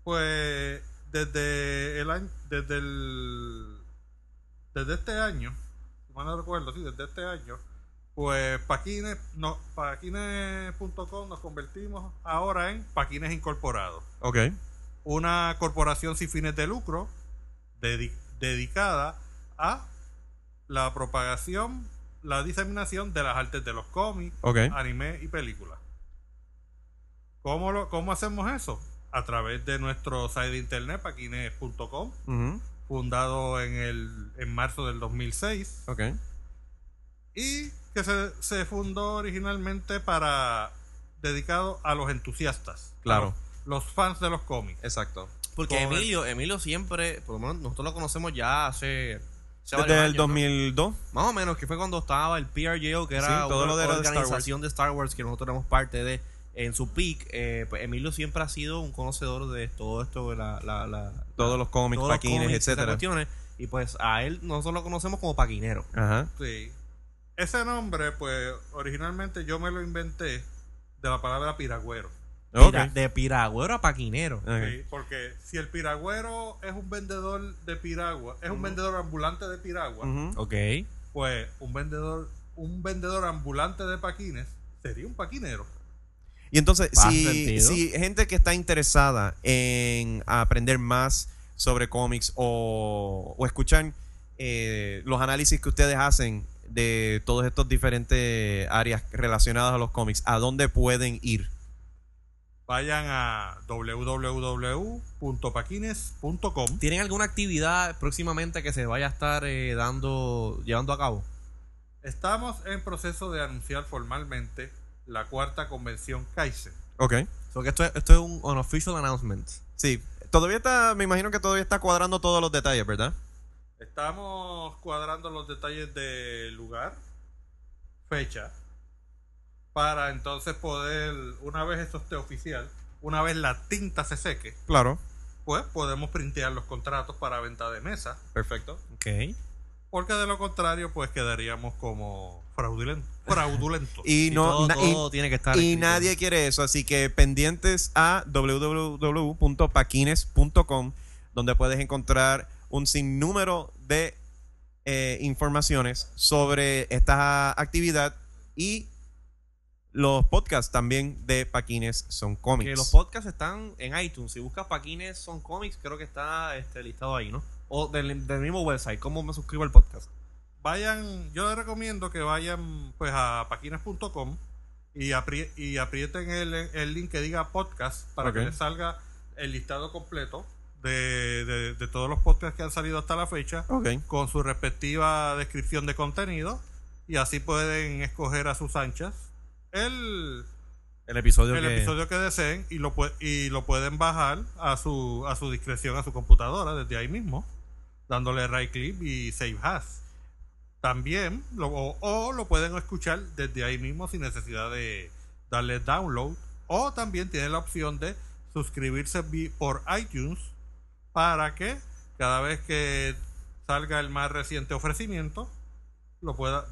pues desde el año, desde el desde este año, si mal no recuerdo, sí, desde este año, Pues Paquines, no, Paquines.com nos convertimos ahora en Paquines Incorporados. Ok. Una corporación sin fines de lucro dedi- dedicada a la propagación, la diseminación de las artes de los cómics, anime y películas. ¿Cómo, lo, ¿Cómo hacemos eso? A través de nuestro site de internet, paquines.com, fundado en, el, en marzo del 2006 Ok. y que se, se fundó originalmente para dedicado a los entusiastas, Claro. los fans de los cómics. Exacto. Porque. Emilio, Emilio siempre, por lo menos nosotros lo conocemos ya hace. Desde el años, ¿no? 2002. Más o menos, que fue cuando estaba el PRGO, que era Sí, todo una lo de era de Star organización de Star Wars que nosotros éramos parte de. En su peak, eh, pues Emilio siempre ha sido un conocedor de todo esto, de la, la, la- Todos los cómics, todos los paquines, cómics etcétera. cuestiones. Y pues a él nosotros lo conocemos como paquinero. Ajá. Sí. Ese nombre, pues originalmente yo me lo inventé de la palabra piragüero. Ok. Pira- de piragüero a paquinero. Sí, porque si el piragüero es un vendedor de piragua, es un vendedor ambulante de piragua, Ujú. Ok. pues un vendedor, un vendedor ambulante de paquines sería un paquinero. Y entonces, ¿Hace si, si gente que está interesada en aprender más sobre cómics o, o escuchar eh, los análisis que ustedes hacen de todos estos diferentes áreas relacionadas a los cómics, ¿a dónde pueden ir? Vayan a www.paquines.com. ¿Tienen alguna actividad próximamente que se vaya a estar eh, dando, llevando a cabo? Estamos en proceso de anunciar formalmente la cuarta convención Kaizen. Ok. So que esto, es- esto es un unofficial announcement. Sí. Todavía está, me imagino que todavía está cuadrando todos los detalles, ¿verdad? Estamos cuadrando los detalles del lugar, fecha, para entonces poder, una vez esto esté oficial, una vez la tinta se seque, Claro. pues podemos printear los contratos para venta de mesa, Perfecto. Ok. porque de lo contrario, pues quedaríamos como fraudulentos. <laughs> fraudulentos. Y, Y no, todo, na- y- todo tiene que estar Y escrito. nadie quiere eso, así que pendientes a www.paquines.com, donde puedes encontrar un sinnúmero de eh, informaciones sobre esta actividad y los podcasts también de Paquines son cómics. Que los podcasts están en iTunes. Si buscas Paquines son cómics, creo que está este, listado ahí, ¿no? O del, del mismo website. ¿Cómo me suscribo al podcast? Vayan, yo les recomiendo que vayan pues a paquines.com y, apri- y aprieten el, el link que diga podcast para que les salga el listado completo de, de- de todos los podcasts que han salido hasta la fecha con su respectiva descripción de contenido y así pueden escoger a sus anchas el, El episodio el que... episodio que deseen y lo, y lo pueden bajar a su, a su discreción a su computadora desde ahí mismo, dándole right click y save as. También, lo, o, o lo pueden escuchar desde ahí mismo sin necesidad de darle download. O también tienen la opción de suscribirse por iTunes para que cada vez que salga el más reciente ofrecimiento lo pueda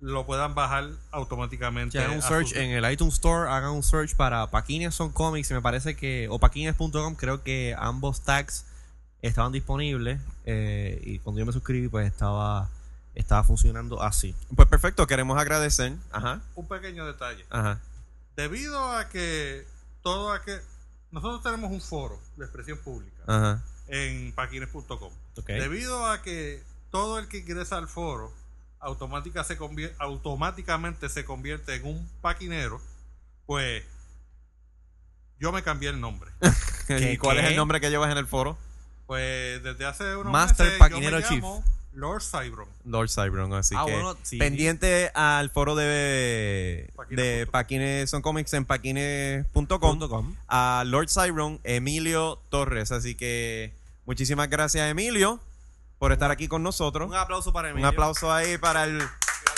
lo puedan bajar automáticamente. Hagan un search en el iTunes Store, hagan un search para Paquines son cómics y me parece que, o paquines.com, creo que ambos tags estaban disponibles eh, y cuando yo me suscribí pues estaba, estaba funcionando así. Pues perfecto, queremos agradecer. Ajá. un pequeño detalle. Ajá. Debido a que todo a que nosotros tenemos un foro de expresión pública Ajá. en paquines.com. Debido a que todo el que ingresa al foro automática se convier- automáticamente se convierte en un paquinero, pues yo me cambié el nombre. <laughs> ¿Qué- ¿Y cuál qué? es el nombre que llevas en el foro? Pues desde hace unos Master meses Paquinero yo me Chief. llamo Lord Cybron. Lord Cybron, así Ah, que bueno, sí. pendiente al foro de, Paquines de. Paquines son cómics en paquines.com a Lord Cybron, Emilio Torres. Así que muchísimas gracias, Emilio, por estar aquí con nosotros. Un aplauso para Un Emilio. aplauso ahí para el,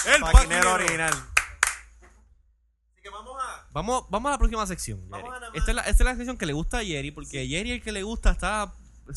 El paquinero original. Así que vamos a. Vamos, vamos a la próxima sección. Vamos Jerry. a la más- Esta, es la, esta es la sección que le gusta a Jerry, porque Jerry el que le gusta está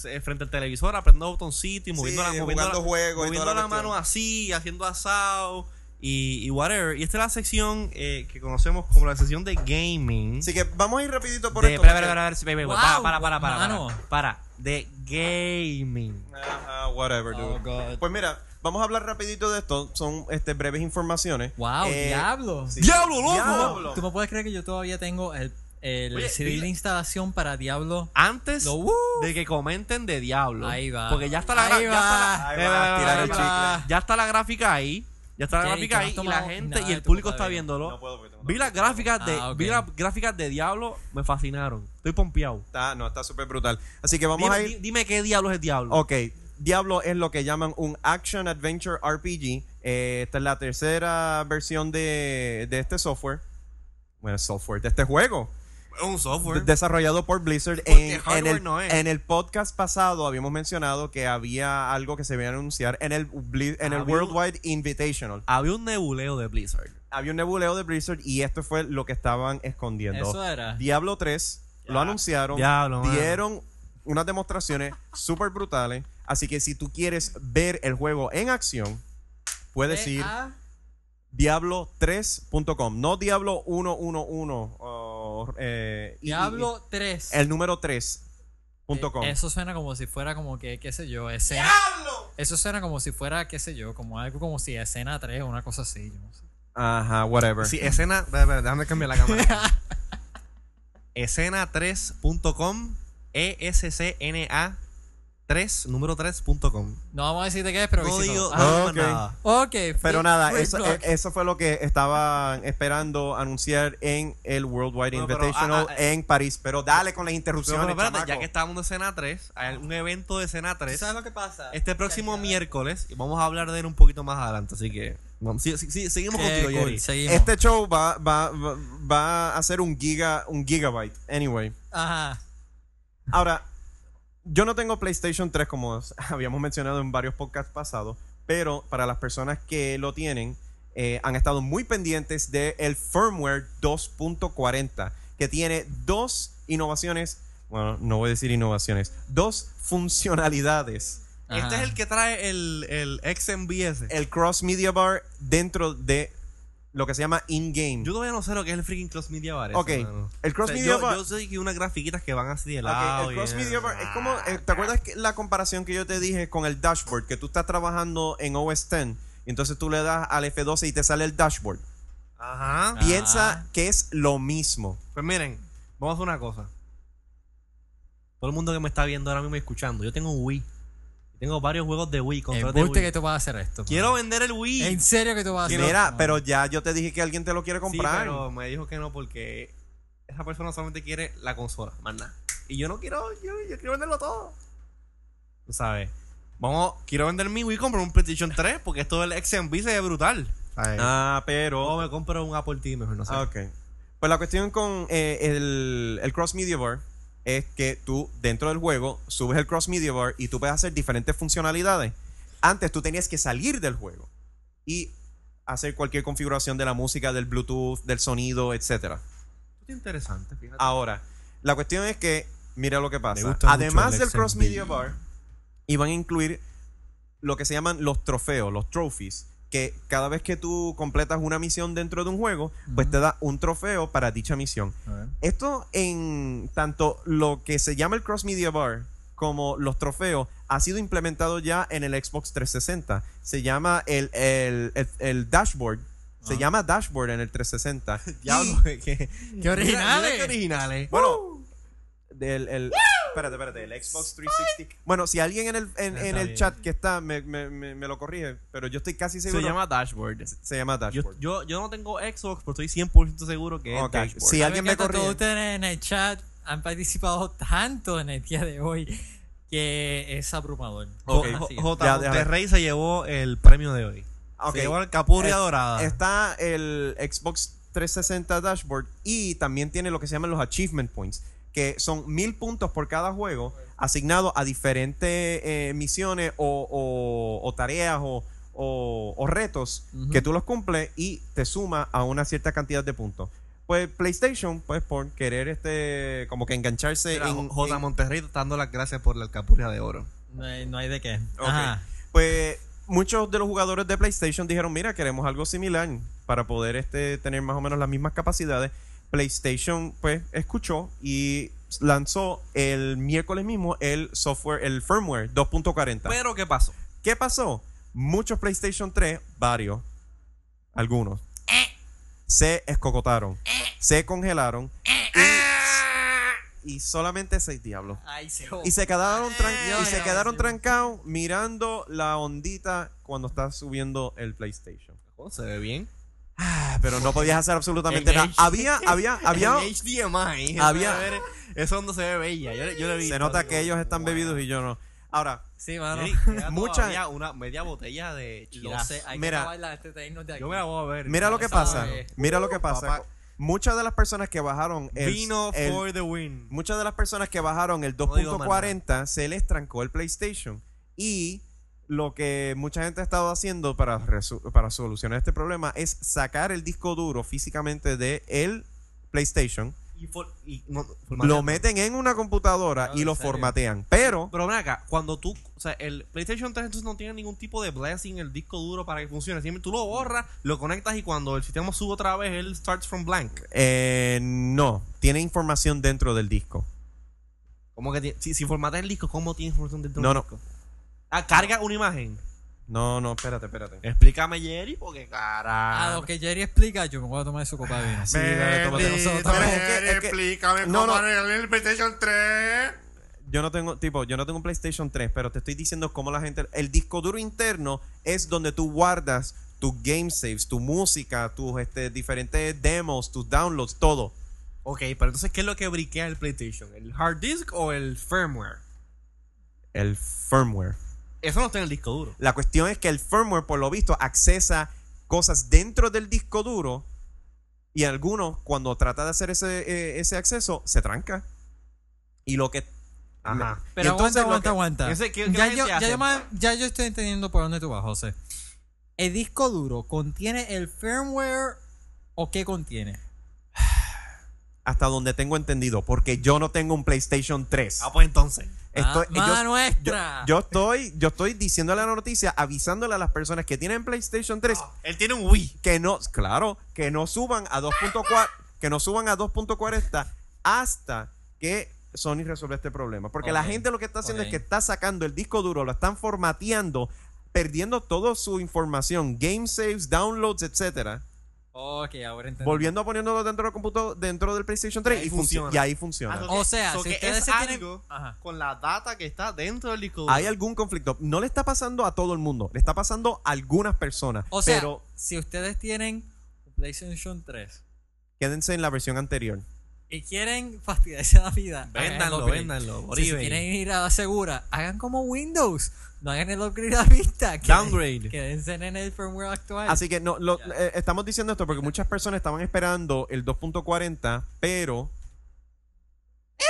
eh, frente al televisor apretando botoncito y moviendo, la, Sí, moviendo, jugando la, juegos y moviendo toda la la mano así, haciendo asado y, y whatever. Y esta es la sección eh, que conocemos como la sección de gaming. Así que vamos a ir rapidito por de, esto. espera, espera, espera, Wow, para, para, para, para, mano. para, para, de gaming. Ajá, whatever, dude. Oh, God. Pues mira, vamos a hablar rapidito de esto. Son este, breves informaciones. Wow, Eh, diablo. sí. ¡Diablo, loco! Diablo. ¿Tú me puedes creer que yo todavía tengo el, el Oye, CD de instalación para Diablo? Antes Lo- uh. de que comenten de Diablo. Ahí va. Porque ya está la, ya chicle. Ya está la gráfica ahí. Ya está la gráfica ahí y la gente y de el tu público está viéndolo. No puedo porque tengo Vi las gráficas de Ah, ok. vi las gráficas de Diablo, me fascinaron. Estoy pompeado. Está, no, está súper brutal. Así que vamos Dime, a ir. di- dime qué diablo es Diablo. Ok, Diablo es lo que llaman un Action Adventure RPG. Eh, esta es la tercera versión de, de este software. Bueno, software, de este juego. Es un software. de- desarrollado por Blizzard. Porque En, hardware en el, no es. en el podcast pasado habíamos mencionado que había algo que se iba a anunciar en el, Bli- en el Había un- Worldwide Invitational. Había un nebuleo de Blizzard. Había un nebuleo de Blizzard y esto fue lo que estaban escondiendo. Eso era. Diablo 3 lo Ya. anunciaron, Diablo, dieron unas demostraciones súper brutales. Así que si tú quieres ver el juego en acción, puedes ir Ah, diablo3.com, no Diablo 111. Eh, y- Diablo 3. y- el número 3.com. Eh, Eso suena como si fuera como que, qué sé yo, escena. Eso suena como si fuera, qué sé yo, como algo como si escena 3 o una cosa así. yo no sé. Ajá, whatever. Sí, escena. Déjame cambiar la cámara. <laughs> escena3.com. E E-S-C-N-A 3, número 3.com. No vamos a decir de qué es, pero No visítalo. digo Ah, no digo ok. más nada. Ok. Pero nada, eso, eh, eso fue lo que estaban esperando anunciar en el Worldwide Bueno, pero, Invitational ah, ah, en París. Pero dale con las Pero, interrupciones, pero espérate, ya que estamos de escena 3, hay un evento de escena 3. ¿Sabes lo que pasa? Este próximo miércoles y vamos a hablar de él un poquito más adelante, así que vamos, sí, sí, sí, seguimos Qué contigo, cool, Jerry. Seguimos. Este show va, va, va, va a ser un giga, un gigabyte. Anyway. Ajá. Ahora, yo no tengo PlayStation 3 como <laughs> habíamos mencionado en varios podcasts pasados, pero para las personas que lo tienen, eh, han estado muy pendientes del firmware 2.40, que tiene dos innovaciones, bueno, no voy a decir innovaciones, dos funcionalidades. Este es el que trae el, el XMBS. El Cross Media Bar dentro de lo que se llama in-game. Yo todavía no sé lo que es el freaking Cross Media Bar. Ok, eso, el Cross O sea, Media yo, Bar- Yo sé que unas grafiquitas que van así de lado. el Cross Media Bar es como, eh, ¿te acuerdas que la comparación que yo te dije con el dashboard? Que tú estás trabajando en OS X y entonces tú le das al F12 y te sale el dashboard. Ajá. Ah. Piensa que es lo mismo. Pues miren, vamos a hacer una cosa. Todo el mundo que me está viendo ahora mismo y escuchando, yo tengo un Wii. Tengo varios juegos de Wii, controles de Wii. que tú vas a hacer esto. Quiero vender el Wii. En serio que tú vas a hacer Mira, esto? pero ya yo te dije que alguien te lo quiere Sí, comprar. pero me dijo que no porque esa persona solamente quiere la consola, más nada. Y yo no quiero, yo, yo quiero venderlo todo. Tú sabes. Vamos, quiero vender mi Wii y comprar un PlayStation 3 porque esto del XMB se ve brutal. Ah, pero... O me compro un Apple TV mejor, no sé. Ah, ok. Pues la cuestión con eh, el, el Cross Media Bar es que tú dentro del juego subes el Cross Media Bar y tú puedes hacer diferentes funcionalidades. Antes tú tenías que salir del juego y hacer cualquier configuración de la música, del Bluetooth, del sonido, es interesante, fíjate. Ahora, la cuestión es que, mira lo que pasa. Además el del Cross. Media Bar, iban a incluir lo que se llaman los trofeos, los trophies, que cada vez que tú completas una misión dentro de un juego, pues te da un trofeo para dicha misión. Esto en tanto lo que se llama el Cross Media Bar como los trofeos ha sido implementado ya en el Xbox 360. Se llama el, el, el- el dashboard. Se Ah. llama dashboard en el 360. Diablo, <laughs> <laughs> ¡Qué originales! Mira, mira qué originales. bueno, del el, espérate, espérate, el Xbox 360. Bueno, si alguien en el, en, en el chat que está me, me, me, me lo corrige, pero yo estoy casi seguro. se llama Dashboard. se llama Yo, dashboard. yo, yo no tengo Xbox, pero estoy 100% seguro que Ok, es Dashboard. Si alguien me ¿Sabes que corrige. Todos ustedes en el chat han participado tanto en el día de hoy que es abrumador. Ok. J- se llevó el premio de hoy. Ok. Se llevó el Capuria Es- Dorada. Está el Xbox 360 Dashboard y también tiene lo que se llaman los Achievement Points, que son mil puntos por cada juego asignados a diferentes eh, misiones o, o- o tareas o, o- o retos que tú los cumples y te suma a una cierta cantidad de puntos. Pues PlayStation, pues por querer este como que engancharse Mira, en, J. en- Monterrey dando las gracias por la Capuria de Oro. No hay, no hay de qué. Ajá. Pues muchos de los jugadores de PlayStation dijeron, mira, queremos algo similar para poder este, tener más o menos las mismas capacidades. PlayStation pues escuchó y lanzó el miércoles mismo el software, el firmware 2.40. Pero, ¿qué pasó? ¿Qué pasó? muchos PlayStation 3, varios, algunos, se escocotaron, se congelaron y, y solamente seis diablos. Ay, se Y se quedaron, tran- y se quedaron trancados mirando la ondita cuando está subiendo el PlayStation. Oh, se ve bien. Ah, Pero no podías hacer absolutamente En nada. Había, había, había. En HDMI. Había-. Eso donde se ve bella. Yo, he visto, Se nota que ellos están wow. bebidos y yo no. Ahora, Sí, mano. Mucha- una media botella de hay Mira, que bailar este teino de aquí. Yo me la voy a ver. mira lo que Esa pasa. Mira lo que pasa. Papá. Muchas de las personas que bajaron el, Vino el- for the win. muchas de las personas que bajaron el No digo más 2.40 se les trancó el PlayStation y lo que mucha gente ha estado haciendo para, para solucionar este problema es sacar el disco duro físicamente de el PlayStation, Y for- y no- lo meten en una computadora No, y lo serio. formatean. Pero Pero ven acá, cuando tú, o sea, el PlayStation 3 entonces no tiene ningún tipo de blessing el disco duro para que funcione. Siempre tú lo borras, lo conectas y cuando el sistema sube otra vez, él starts from blank. eh, no, tiene información dentro del disco. Como que ti- si, si formateas el disco, ¿cómo tiene información dentro No, del no. disco? Ah, carga una imagen. No, no, espérate, espérate. Explícame, Jerry, porque A cara. lo que Jerry explica, yo me voy a tomar su copa de vino. Sí, dale, tómate. Que- explícame No, cómo no. el PlayStation 3. Yo no tengo, tipo, yo no tengo un PlayStation 3, pero te estoy diciendo cómo la gente. El disco duro interno es donde tú guardas tus game saves, tu música, tus este, diferentes demos, tus downloads, todo. Ok, pero entonces, ¿qué es lo que briquea el PlayStation? ¿El hard disk o el firmware? El firmware. Eso no está en el disco duro. La cuestión es que el firmware, por lo visto, accesa cosas dentro del disco duro y algunos, cuando trata de hacer ese, eh, ese acceso, se tranca. Y lo que. Ajá. Pero entonces aguanta, aguanta, que- aguanta. Ese- ¿qué- qué ya, yo, ya, yo ya yo estoy entendiendo por dónde tú vas, José. ¿El disco duro contiene el firmware o qué contiene? <sighs> Hasta donde tengo entendido, porque yo no tengo un PlayStation 3. Ah, pues entonces. Estoy- ah, yo- estoy, yo estoy diciéndole la noticia, avisándole a las personas que tienen PlayStation 3 Él tiene un Wii. que no, claro, que no suban a 2.4, que no suban a 2.40 hasta que Sony resuelva este problema. Porque la gente lo que está haciendo es que está sacando el disco duro, lo están formateando, perdiendo toda su información, game saves, downloads, etcétera, ok, ahora entendí. volviendo a poniéndolo dentro del computador, dentro del PlayStation 3 Y ahí y, funci- funciona. y ahí funciona. Ah, O sea, So si que ustedes es se tienen- algo Ajá. con la data que está dentro del disco. Hay algún conflicto. No le está pasando a todo el mundo. Le está pasando a algunas personas. O sea, pero si ustedes tienen un PlayStation 3 quédense en la versión anterior. y quieren fastidiarse la vida, Véndanlo, véndanlo. Si quieren ir a la segura, hagan como Windows. No hagan el upgrade a vista. queden- Downgrade. Quédense en el firmware actual. Así que no, lo- eh, estamos diciendo esto porque muchas personas estaban esperando el 2.40, pero Yo,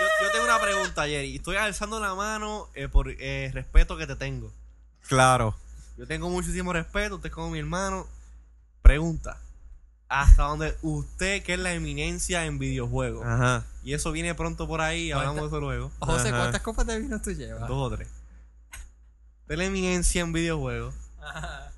yo- yo tengo una pregunta, Jerry. Estoy alzando la mano eh, por eh, respeto que te tengo. claro. Yo tengo muchísimo respeto. Usted es como mi hermano. Pregunta. Hasta donde usted, que es la eminencia en videojuegos. Ajá. Y eso viene pronto por ahí. Hablamos de eso luego. José. ¿cuántas copas de vino tú llevas? Dos o tres. Eminencia en videojuegos. Ajá.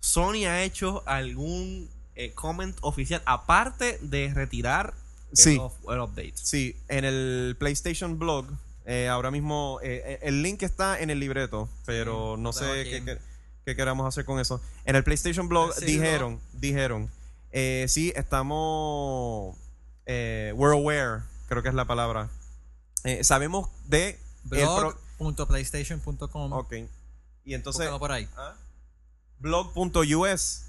Sony ha hecho algún eh, comment oficial aparte de retirar el, Sí. el update. Sí, en el PlayStation Blog, eh, ahora mismo, eh, eh, el link está en el libreto, pero Sí, no sé qué, qué- qué queramos hacer con eso. En el PlayStation Blog Sí, dijeron, dijeron, eh, sí, estamos, eh, we're aware, creo que es la palabra. Eh, sabemos de... Blog.playstation.com. ok. Y entonces... Búscalo por ahí. ¿ah? Blog.us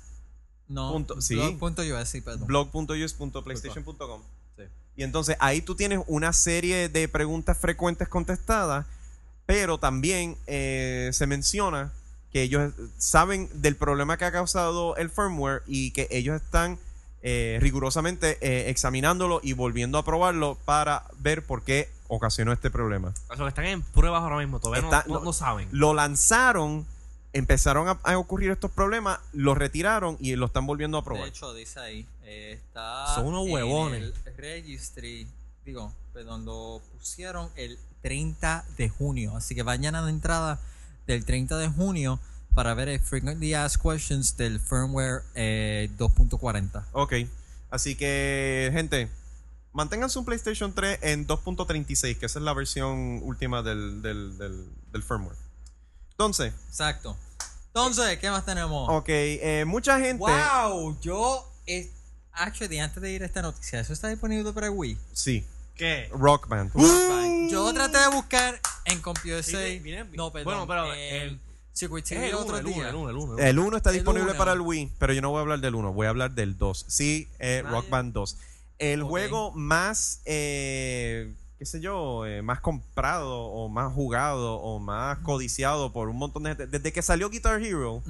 No, punto- sí. blog.us, sí, perdón. blog.us.playstation.com. Sí. Y entonces ahí tú tienes una serie de preguntas frecuentes contestadas, pero también eh, se menciona que ellos saben del problema que ha causado el firmware y que ellos están eh, rigurosamente eh, examinándolo y volviendo a probarlo para ver por qué ocasionó este problema. O sea, que están en pruebas ahora mismo. Todavía no- Está- no, no- no saben. Lo lanzaron, empezaron a, a ocurrir estos problemas, lo retiraron y lo están volviendo a De probar. hecho, dice ahí, eh, está Son unos en huevones. el registry, digo, perdón, lo pusieron el 30 de junio, así que vayan a la entrada del 30 de junio para ver el Frequently Asked Questions del firmware eh, 2.40. Ok. Así que, gente, manténganse un PlayStation 3 en 2.36, que esa es la versión última del, del, del, del firmware. Entonces, Exacto. Entonces, ¿qué más tenemos? Ok, eh, mucha gente. Wow, yo. eh, actually, antes de ir a esta noticia, ¿eso está disponible para Wii? Sí, ¿Qué? Rock Band. Yo traté de buscar en viene- no, perdón. bueno, pero el- El otro uno, el uno, día. el uno, el uno. El 1 está El disponible uno. para el Wii, pero yo no voy a hablar del 1, voy a hablar del 2. Sí, eh, Rock Band 2. El juego más, eh, qué sé yo, eh, más comprado o más jugado o más codiciado por un montón de gente. Desde que salió Guitar Hero,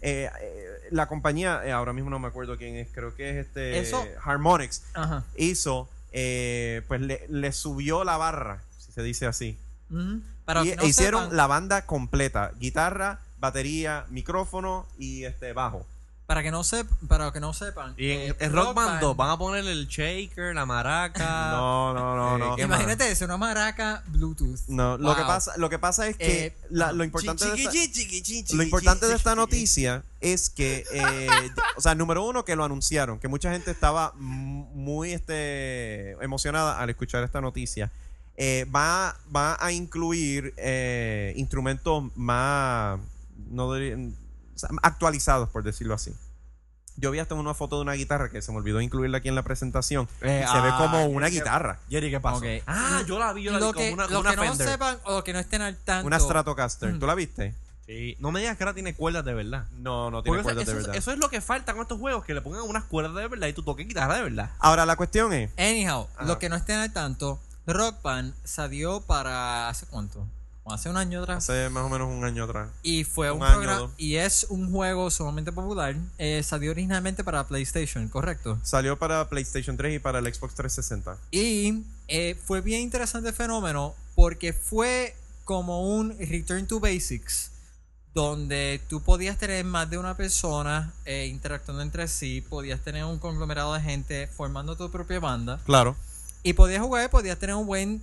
eh, eh, la compañía, eh, ahora mismo no me acuerdo quién es, creo que es este Eso- Harmonix, Ajá. hizo, eh, pues le, le subió la barra, si se dice así. Para y no hicieron sepan- la banda completa, guitarra, batería, micrófono y este bajo. Para que no sep para que no sepan. Y en eh, el Rock Band 2 van a ponerle el shaker, la maraca. <laughs> No, no, no, eh, no. ¿qué Imagínate eso, una maraca Bluetooth. No, lo que pasa, lo que pasa es que Eh, la- lo importante de esta, Chiqui, chiqui, chiqui, chiqui, lo importante de chiqui, esta chiqui. noticia es que, eh, o sea, número uno que lo anunciaron, que mucha gente estaba muy este, emocionada al escuchar esta noticia. Eh, va, va a incluir eh, instrumentos más no diría- o sea, actualizados, por decirlo así. Yo vi hasta una foto de una guitarra que se me olvidó incluirla aquí en la presentación. Eh, se ve ah, como una Jerry, ¿qué- guitarra, Jerry, ¿qué pasó? Ok. Ah, yo la vi, yo la vi lo como que, una, lo como una que no sepan o que no estén al tanto. una Stratocaster. Mm. ¿Tú la viste? Sí. No me digas que ahora tiene cuerdas de verdad. No, no tiene Porque eso, cuerdas de verdad. eso es lo que falta con estos juegos, que le pongan unas cuerdas de verdad y tú toques guitarra de verdad. Ahora la cuestión es, Anyhow, Ajá. lo que no estén al tanto, Rock Band salió para. ¿Hace cuánto? Hace un año atrás. hace más o menos un año atrás. Y fue un, programa. Y es un juego sumamente popular. Eh, salió originalmente para PlayStation, correcto. Salió para PlayStation 3 y para el Xbox 360. Y eh, fue bien interesante el fenómeno porque fue como un Return to Basics, donde tú podías tener más de una persona eh, interactuando entre sí, podías tener un conglomerado de gente formando tu propia banda Claro. Y podías jugar, podías tener un buen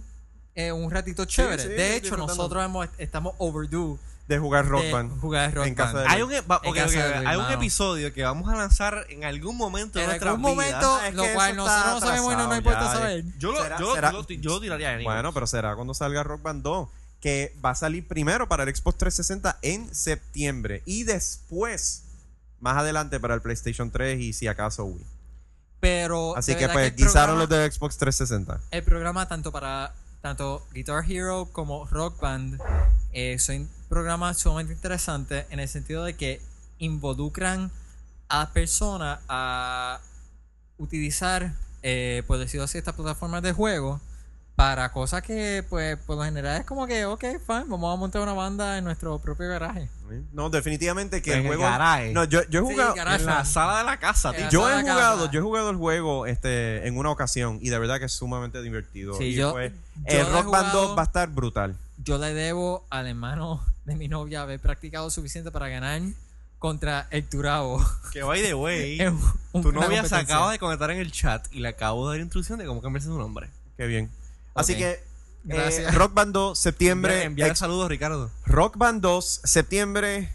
eh, un ratito chévere. sí, de hecho, nosotros hemos- estamos overdue De jugar Rock de Band. jugar Rock en casa Band. de- Hay un, e- va- En ok, casa ok, de ok, Luis, hay un episodio que vamos a lanzar en algún momento de En nuestra algún momento, es lo que cual nosotros no sabemos y no nos importa ya, saber. Yo lo, ¿Será- yo, será- yo yo lo tiraría anyway. Bueno, pero será cuando salga Rock Band 2. Que va a salir primero para el Xbox 360 en septiembre. Y después, más adelante, para el PlayStation 3 y si acaso Wii. Pero Así que pues guisaron programa- los de Xbox 360. el programa tanto para tanto Guitar Hero como Rock Band eh, son programas sumamente interesantes en el sentido de que involucran a personas a utilizar, eh, por decirlo así, estas plataformas de juego para cosas que, pues, por lo general es como que, ok, fine, vamos a montar una banda en nuestro propio garaje. No, definitivamente que En el el juego. garaje. No, yo, yo he jugado. en la sala de la casa, tío. Yo he casa. jugado, yo he jugado el juego este en una ocasión y de verdad que es sumamente divertido. Sí, Y yo- pues, yo el Rock Band 2 jugado- va a estar brutal. Yo le debo al hermano de mi novia haber practicado suficiente para ganar contra el Turabo. Que by the way, <laughs> tu novia se acaba de comentar en el chat y le acabo de dar instrucción de cómo cambiarse su nombre. Qué bien. Así que eh, Gracias. Rock Band 2 septiembre, Enviar ex- saludos, Ricardo. Rock Band 2 septiembre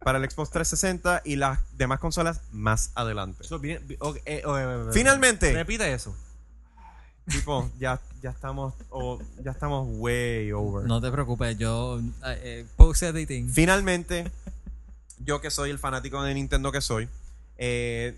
para el Xbox 360 y las demás consolas más adelante. Ok, eh, ok, ok, ok. Finalmente. Repite eso. Tipo, ya ya estamos o ya estamos way over. No te preocupes, yo eh, eh, post editing. Finalmente, yo que soy el fanático de Nintendo que soy, eh,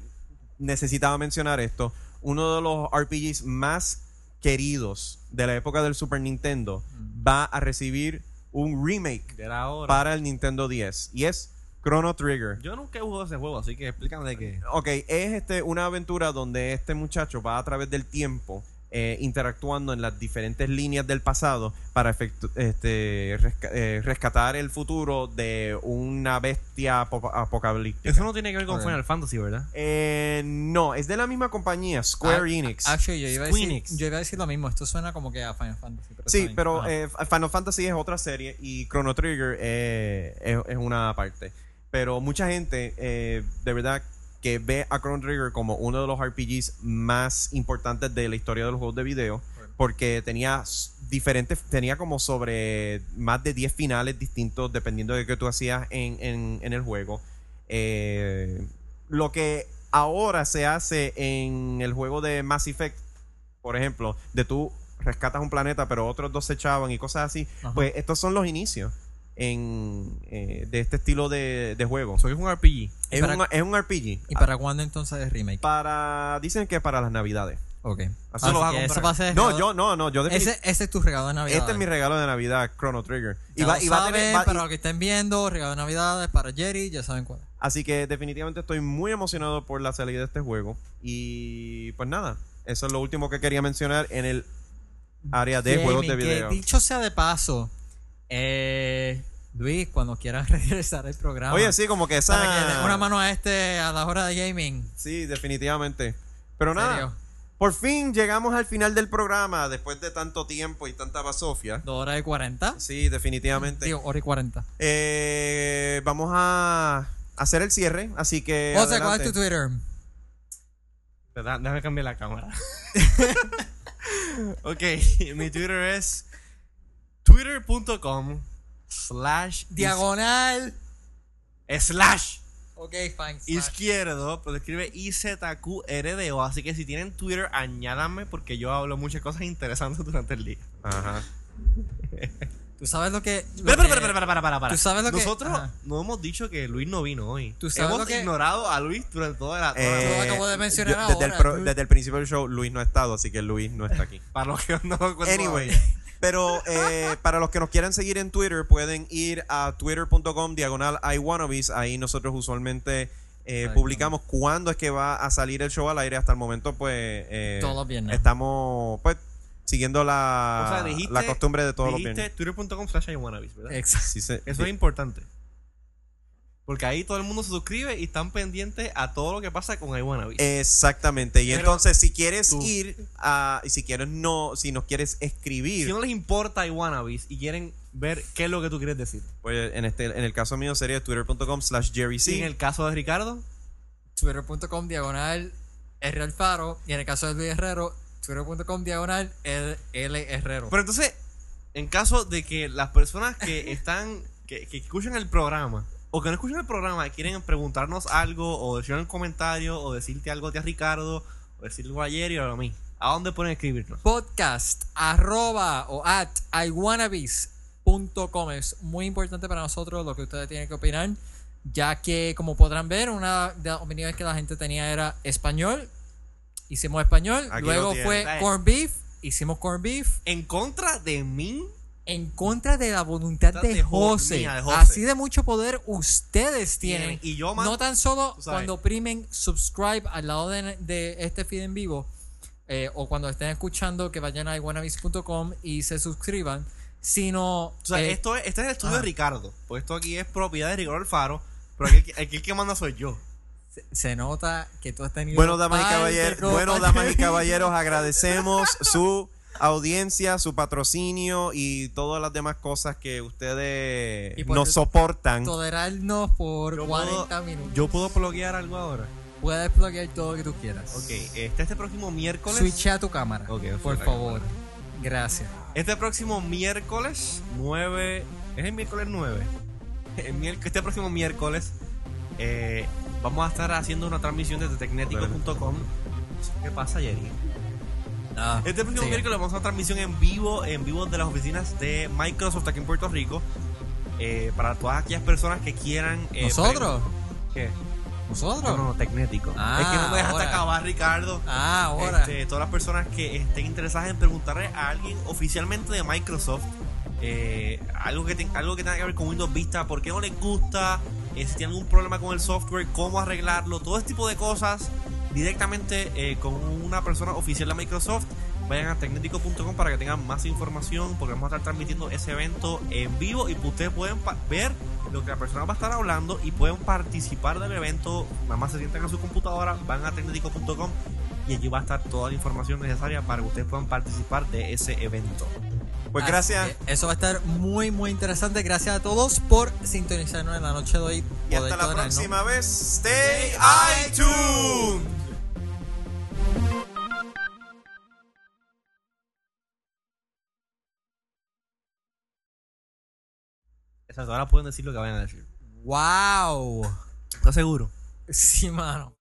necesitaba mencionar esto. Uno de los RPGs más queridos de la época del Super Nintendo va a recibir un remake De la hora. para el Nintendo 10 y es Chrono Trigger. Yo nunca he jugado ese juego, así que explícame de qué. Ok, es este, una aventura donde este muchacho va a través del tiempo eh, interactuando en las diferentes líneas del pasado para efectu- este, resca- eh, rescatar el futuro de una bestia apo- apocalíptica. Eso no tiene que ver con. Final Fantasy, ¿verdad? Eh, no, es de la misma compañía, Square Ah, Enix. Actually, yo iba, a Square decir, Enix. yo iba a decir lo mismo. Esto suena como que a Final Fantasy. Pero Sí, pero eh, Final Fantasy es otra serie y Chrono Trigger eh, es, es una parte. Pero mucha gente, eh, de verdad, que ve a Chrono Trigger como uno de los RPGs más importantes de la historia de los juegos de video, porque tenía diferentes, tenía como sobre más de 10 finales distintos dependiendo de qué tú hacías en, en- en el juego. Eh, lo que ahora se hace en el juego de Mass Effect, por ejemplo, de tú rescatas un planeta pero otros dos se echaban y cosas así, Ajá. pues estos son los inicios. En, eh, de este estilo de, de juego. Soy un RPG. Es, para- un, es un RPG. ¿Y para cuándo entonces el remake? Para, dicen que para las navidades. Ok. Así lo vas a que comprar. eso va a ser No, yo no, no, yo. Ese, ese es tu regalo de Navidad. Este es mi regalo de Navidad, Chrono Trigger. Y va, lo y va a tener. saben, va- para los que estén viendo, regalo de Navidades para Jerry, ya saben cuál. así que definitivamente estoy muy emocionado por la salida de este juego. Y pues nada, eso es lo último que quería mencionar en el área de juegos de que video. dicho sea de paso, eh, Luis, cuando quieras <laughs> regresar al programa. Oye, sí, como que esa. para que una mano a este a la hora de gaming. Sí, definitivamente. Pero nada, ¿Serio? por fin llegamos al final del programa después de tanto tiempo y tanta basofia. Dos horas y cuarenta. Sí, definitivamente. Digo, hora y cuarenta. Eh, vamos a hacer el cierre, así que. José, ¿cuál adelante. es tu Twitter? Déjame cambiar la cámara. <laughs> ok, mi Twitter es twitter.com slash Diagonal. slash Ok, fine. slash. izquierdo, pero escribe IZQRDO. Así que si tienen Twitter, añádanme porque yo hablo muchas cosas interesantes durante el día. Ajá. <laughs> Tú sabes lo que. lo que- espera, para, para, para. ¿Tú sabes lo que- Nosotros no hemos dicho que Luis no vino hoy. ¿Tú sabes hemos lo que- ignorado a Luis durante toda la. toda la- Yo lo acabo de mencionar yo- desde, el ahora. pro- desde el principio del show, Luis no ha estado, así que Luis no está aquí. para los que no lo encuentran Anyway. Pero eh, para los que nos quieran seguir en Twitter, pueden ir a twitter.com diagonal iWannabes. Ahí nosotros usualmente eh, publicamos cuándo es que va a salir el show al aire. Hasta el momento, pues. eh, Todos los viernes. Estamos, pues, siguiendo la, O sea, dijiste- la costumbre de todos los viernes. twitter.com slash iwannabes, ¿verdad? Exacto. Sí, se- Eso es importante. Porque ahí todo el mundo se suscribe y están pendientes a todo lo que pasa con iWannabes. Exactamente. Y Pero entonces, si quieres tú- ir a. Y si quieres no. Si nos quieres escribir. si no les importa iWannabes y quieren ver qué es lo que tú quieres decir. Pues en este en el caso mío sería twitter.com slash Jerry Y C. en el caso de Ricardo, Twitter.com diagonal R Alfaro. Y en el caso de Luis Herrero, Twitter.com diagonal L, L Herrero. Pero entonces, en caso de que las personas que <laughs> están, que, que escuchan el programa, o que no escuchan el programa, y quieren preguntarnos algo, o decir un comentario, o decirte algo a ti a Ricardo, o decirle algo a Jerry o a mí, ¿a dónde pueden escribirnos? podcast arroba o at iwannabes.com es muy importante para nosotros lo que ustedes tienen que opinar ya que como podrán ver una de las opiniones que la gente tenía era español. Hicimos español Aquí luego fue corn beef. Hicimos corn beef. En contra de mí, en contra de la voluntad De de Jo- José. mía, de José. Así de mucho poder ustedes tienen. Y yo, man, no tan solo cuando oprimen subscribe al lado de, de este feed en vivo eh, o cuando estén escuchando que vayan a iwannabes.com y se suscriban, sino o sea, eh, esto es, este es el estudio ah. de Ricardo, porque esto aquí es propiedad de Ricardo Alfaro, pero aquí, el que- aquí el que manda soy yo. se, se nota que tú has tenido Bueno, damas y caballeros, bueno, damas y <laughs> caballeros, agradecemos su audiencia, su patrocinio y todas las demás cosas que ustedes nos soportan. tolerarnos por Yo 40 puedo- minutos. Yo puedo bloquear algo ahora. Puedes bloquear todo lo que tú quieras. Ok, este, este próximo miércoles. Switcha tu cámara, Ok, por favor. Gracias. Este próximo miércoles 9. ¿Es el miércoles 9? <laughs> El este próximo miércoles eh, vamos a estar haciendo una transmisión desde tecnético.com. ¿Qué pasa, Jerry? Ah, Este próximo sigue. miércoles vamos a una transmisión en vivo, en vivo de las oficinas de Microsoft aquí en Puerto Rico. eh, para todas aquellas personas que quieran. eh, ¿Nosotros? ¿Qué? ¿Nosotros? No, no, Tecnético. Ah, es que no me dejaste ahora. acabar, Ricardo. Ah, ahora. Este, todas las personas que estén interesadas en preguntarle a alguien oficialmente de Microsoft eh, algo, que te- algo que tenga que ver con Windows Vista, por qué no les gusta, eh, si tienen algún problema con el software, cómo arreglarlo, todo ese tipo de cosas directamente eh, con una persona oficial de Microsoft. Vayan a tecnético.com para que tengan más información, porque vamos a estar transmitiendo ese evento en vivo y ustedes pueden ver lo que la persona va a estar hablando y pueden participar del evento. Nada más se sientan en su computadora, van a tecnético.com y allí va a estar toda la información necesaria para que ustedes puedan participar de ese evento. Pues gracias Eso va a estar muy, muy interesante. Gracias a todos por sintonizarnos en la noche de hoy. y hasta la próxima vez. Stay iTunes. Exacto, ahora pueden decir lo que vayan a decir. ¡Wow! ¿Estás seguro? Sí, mano.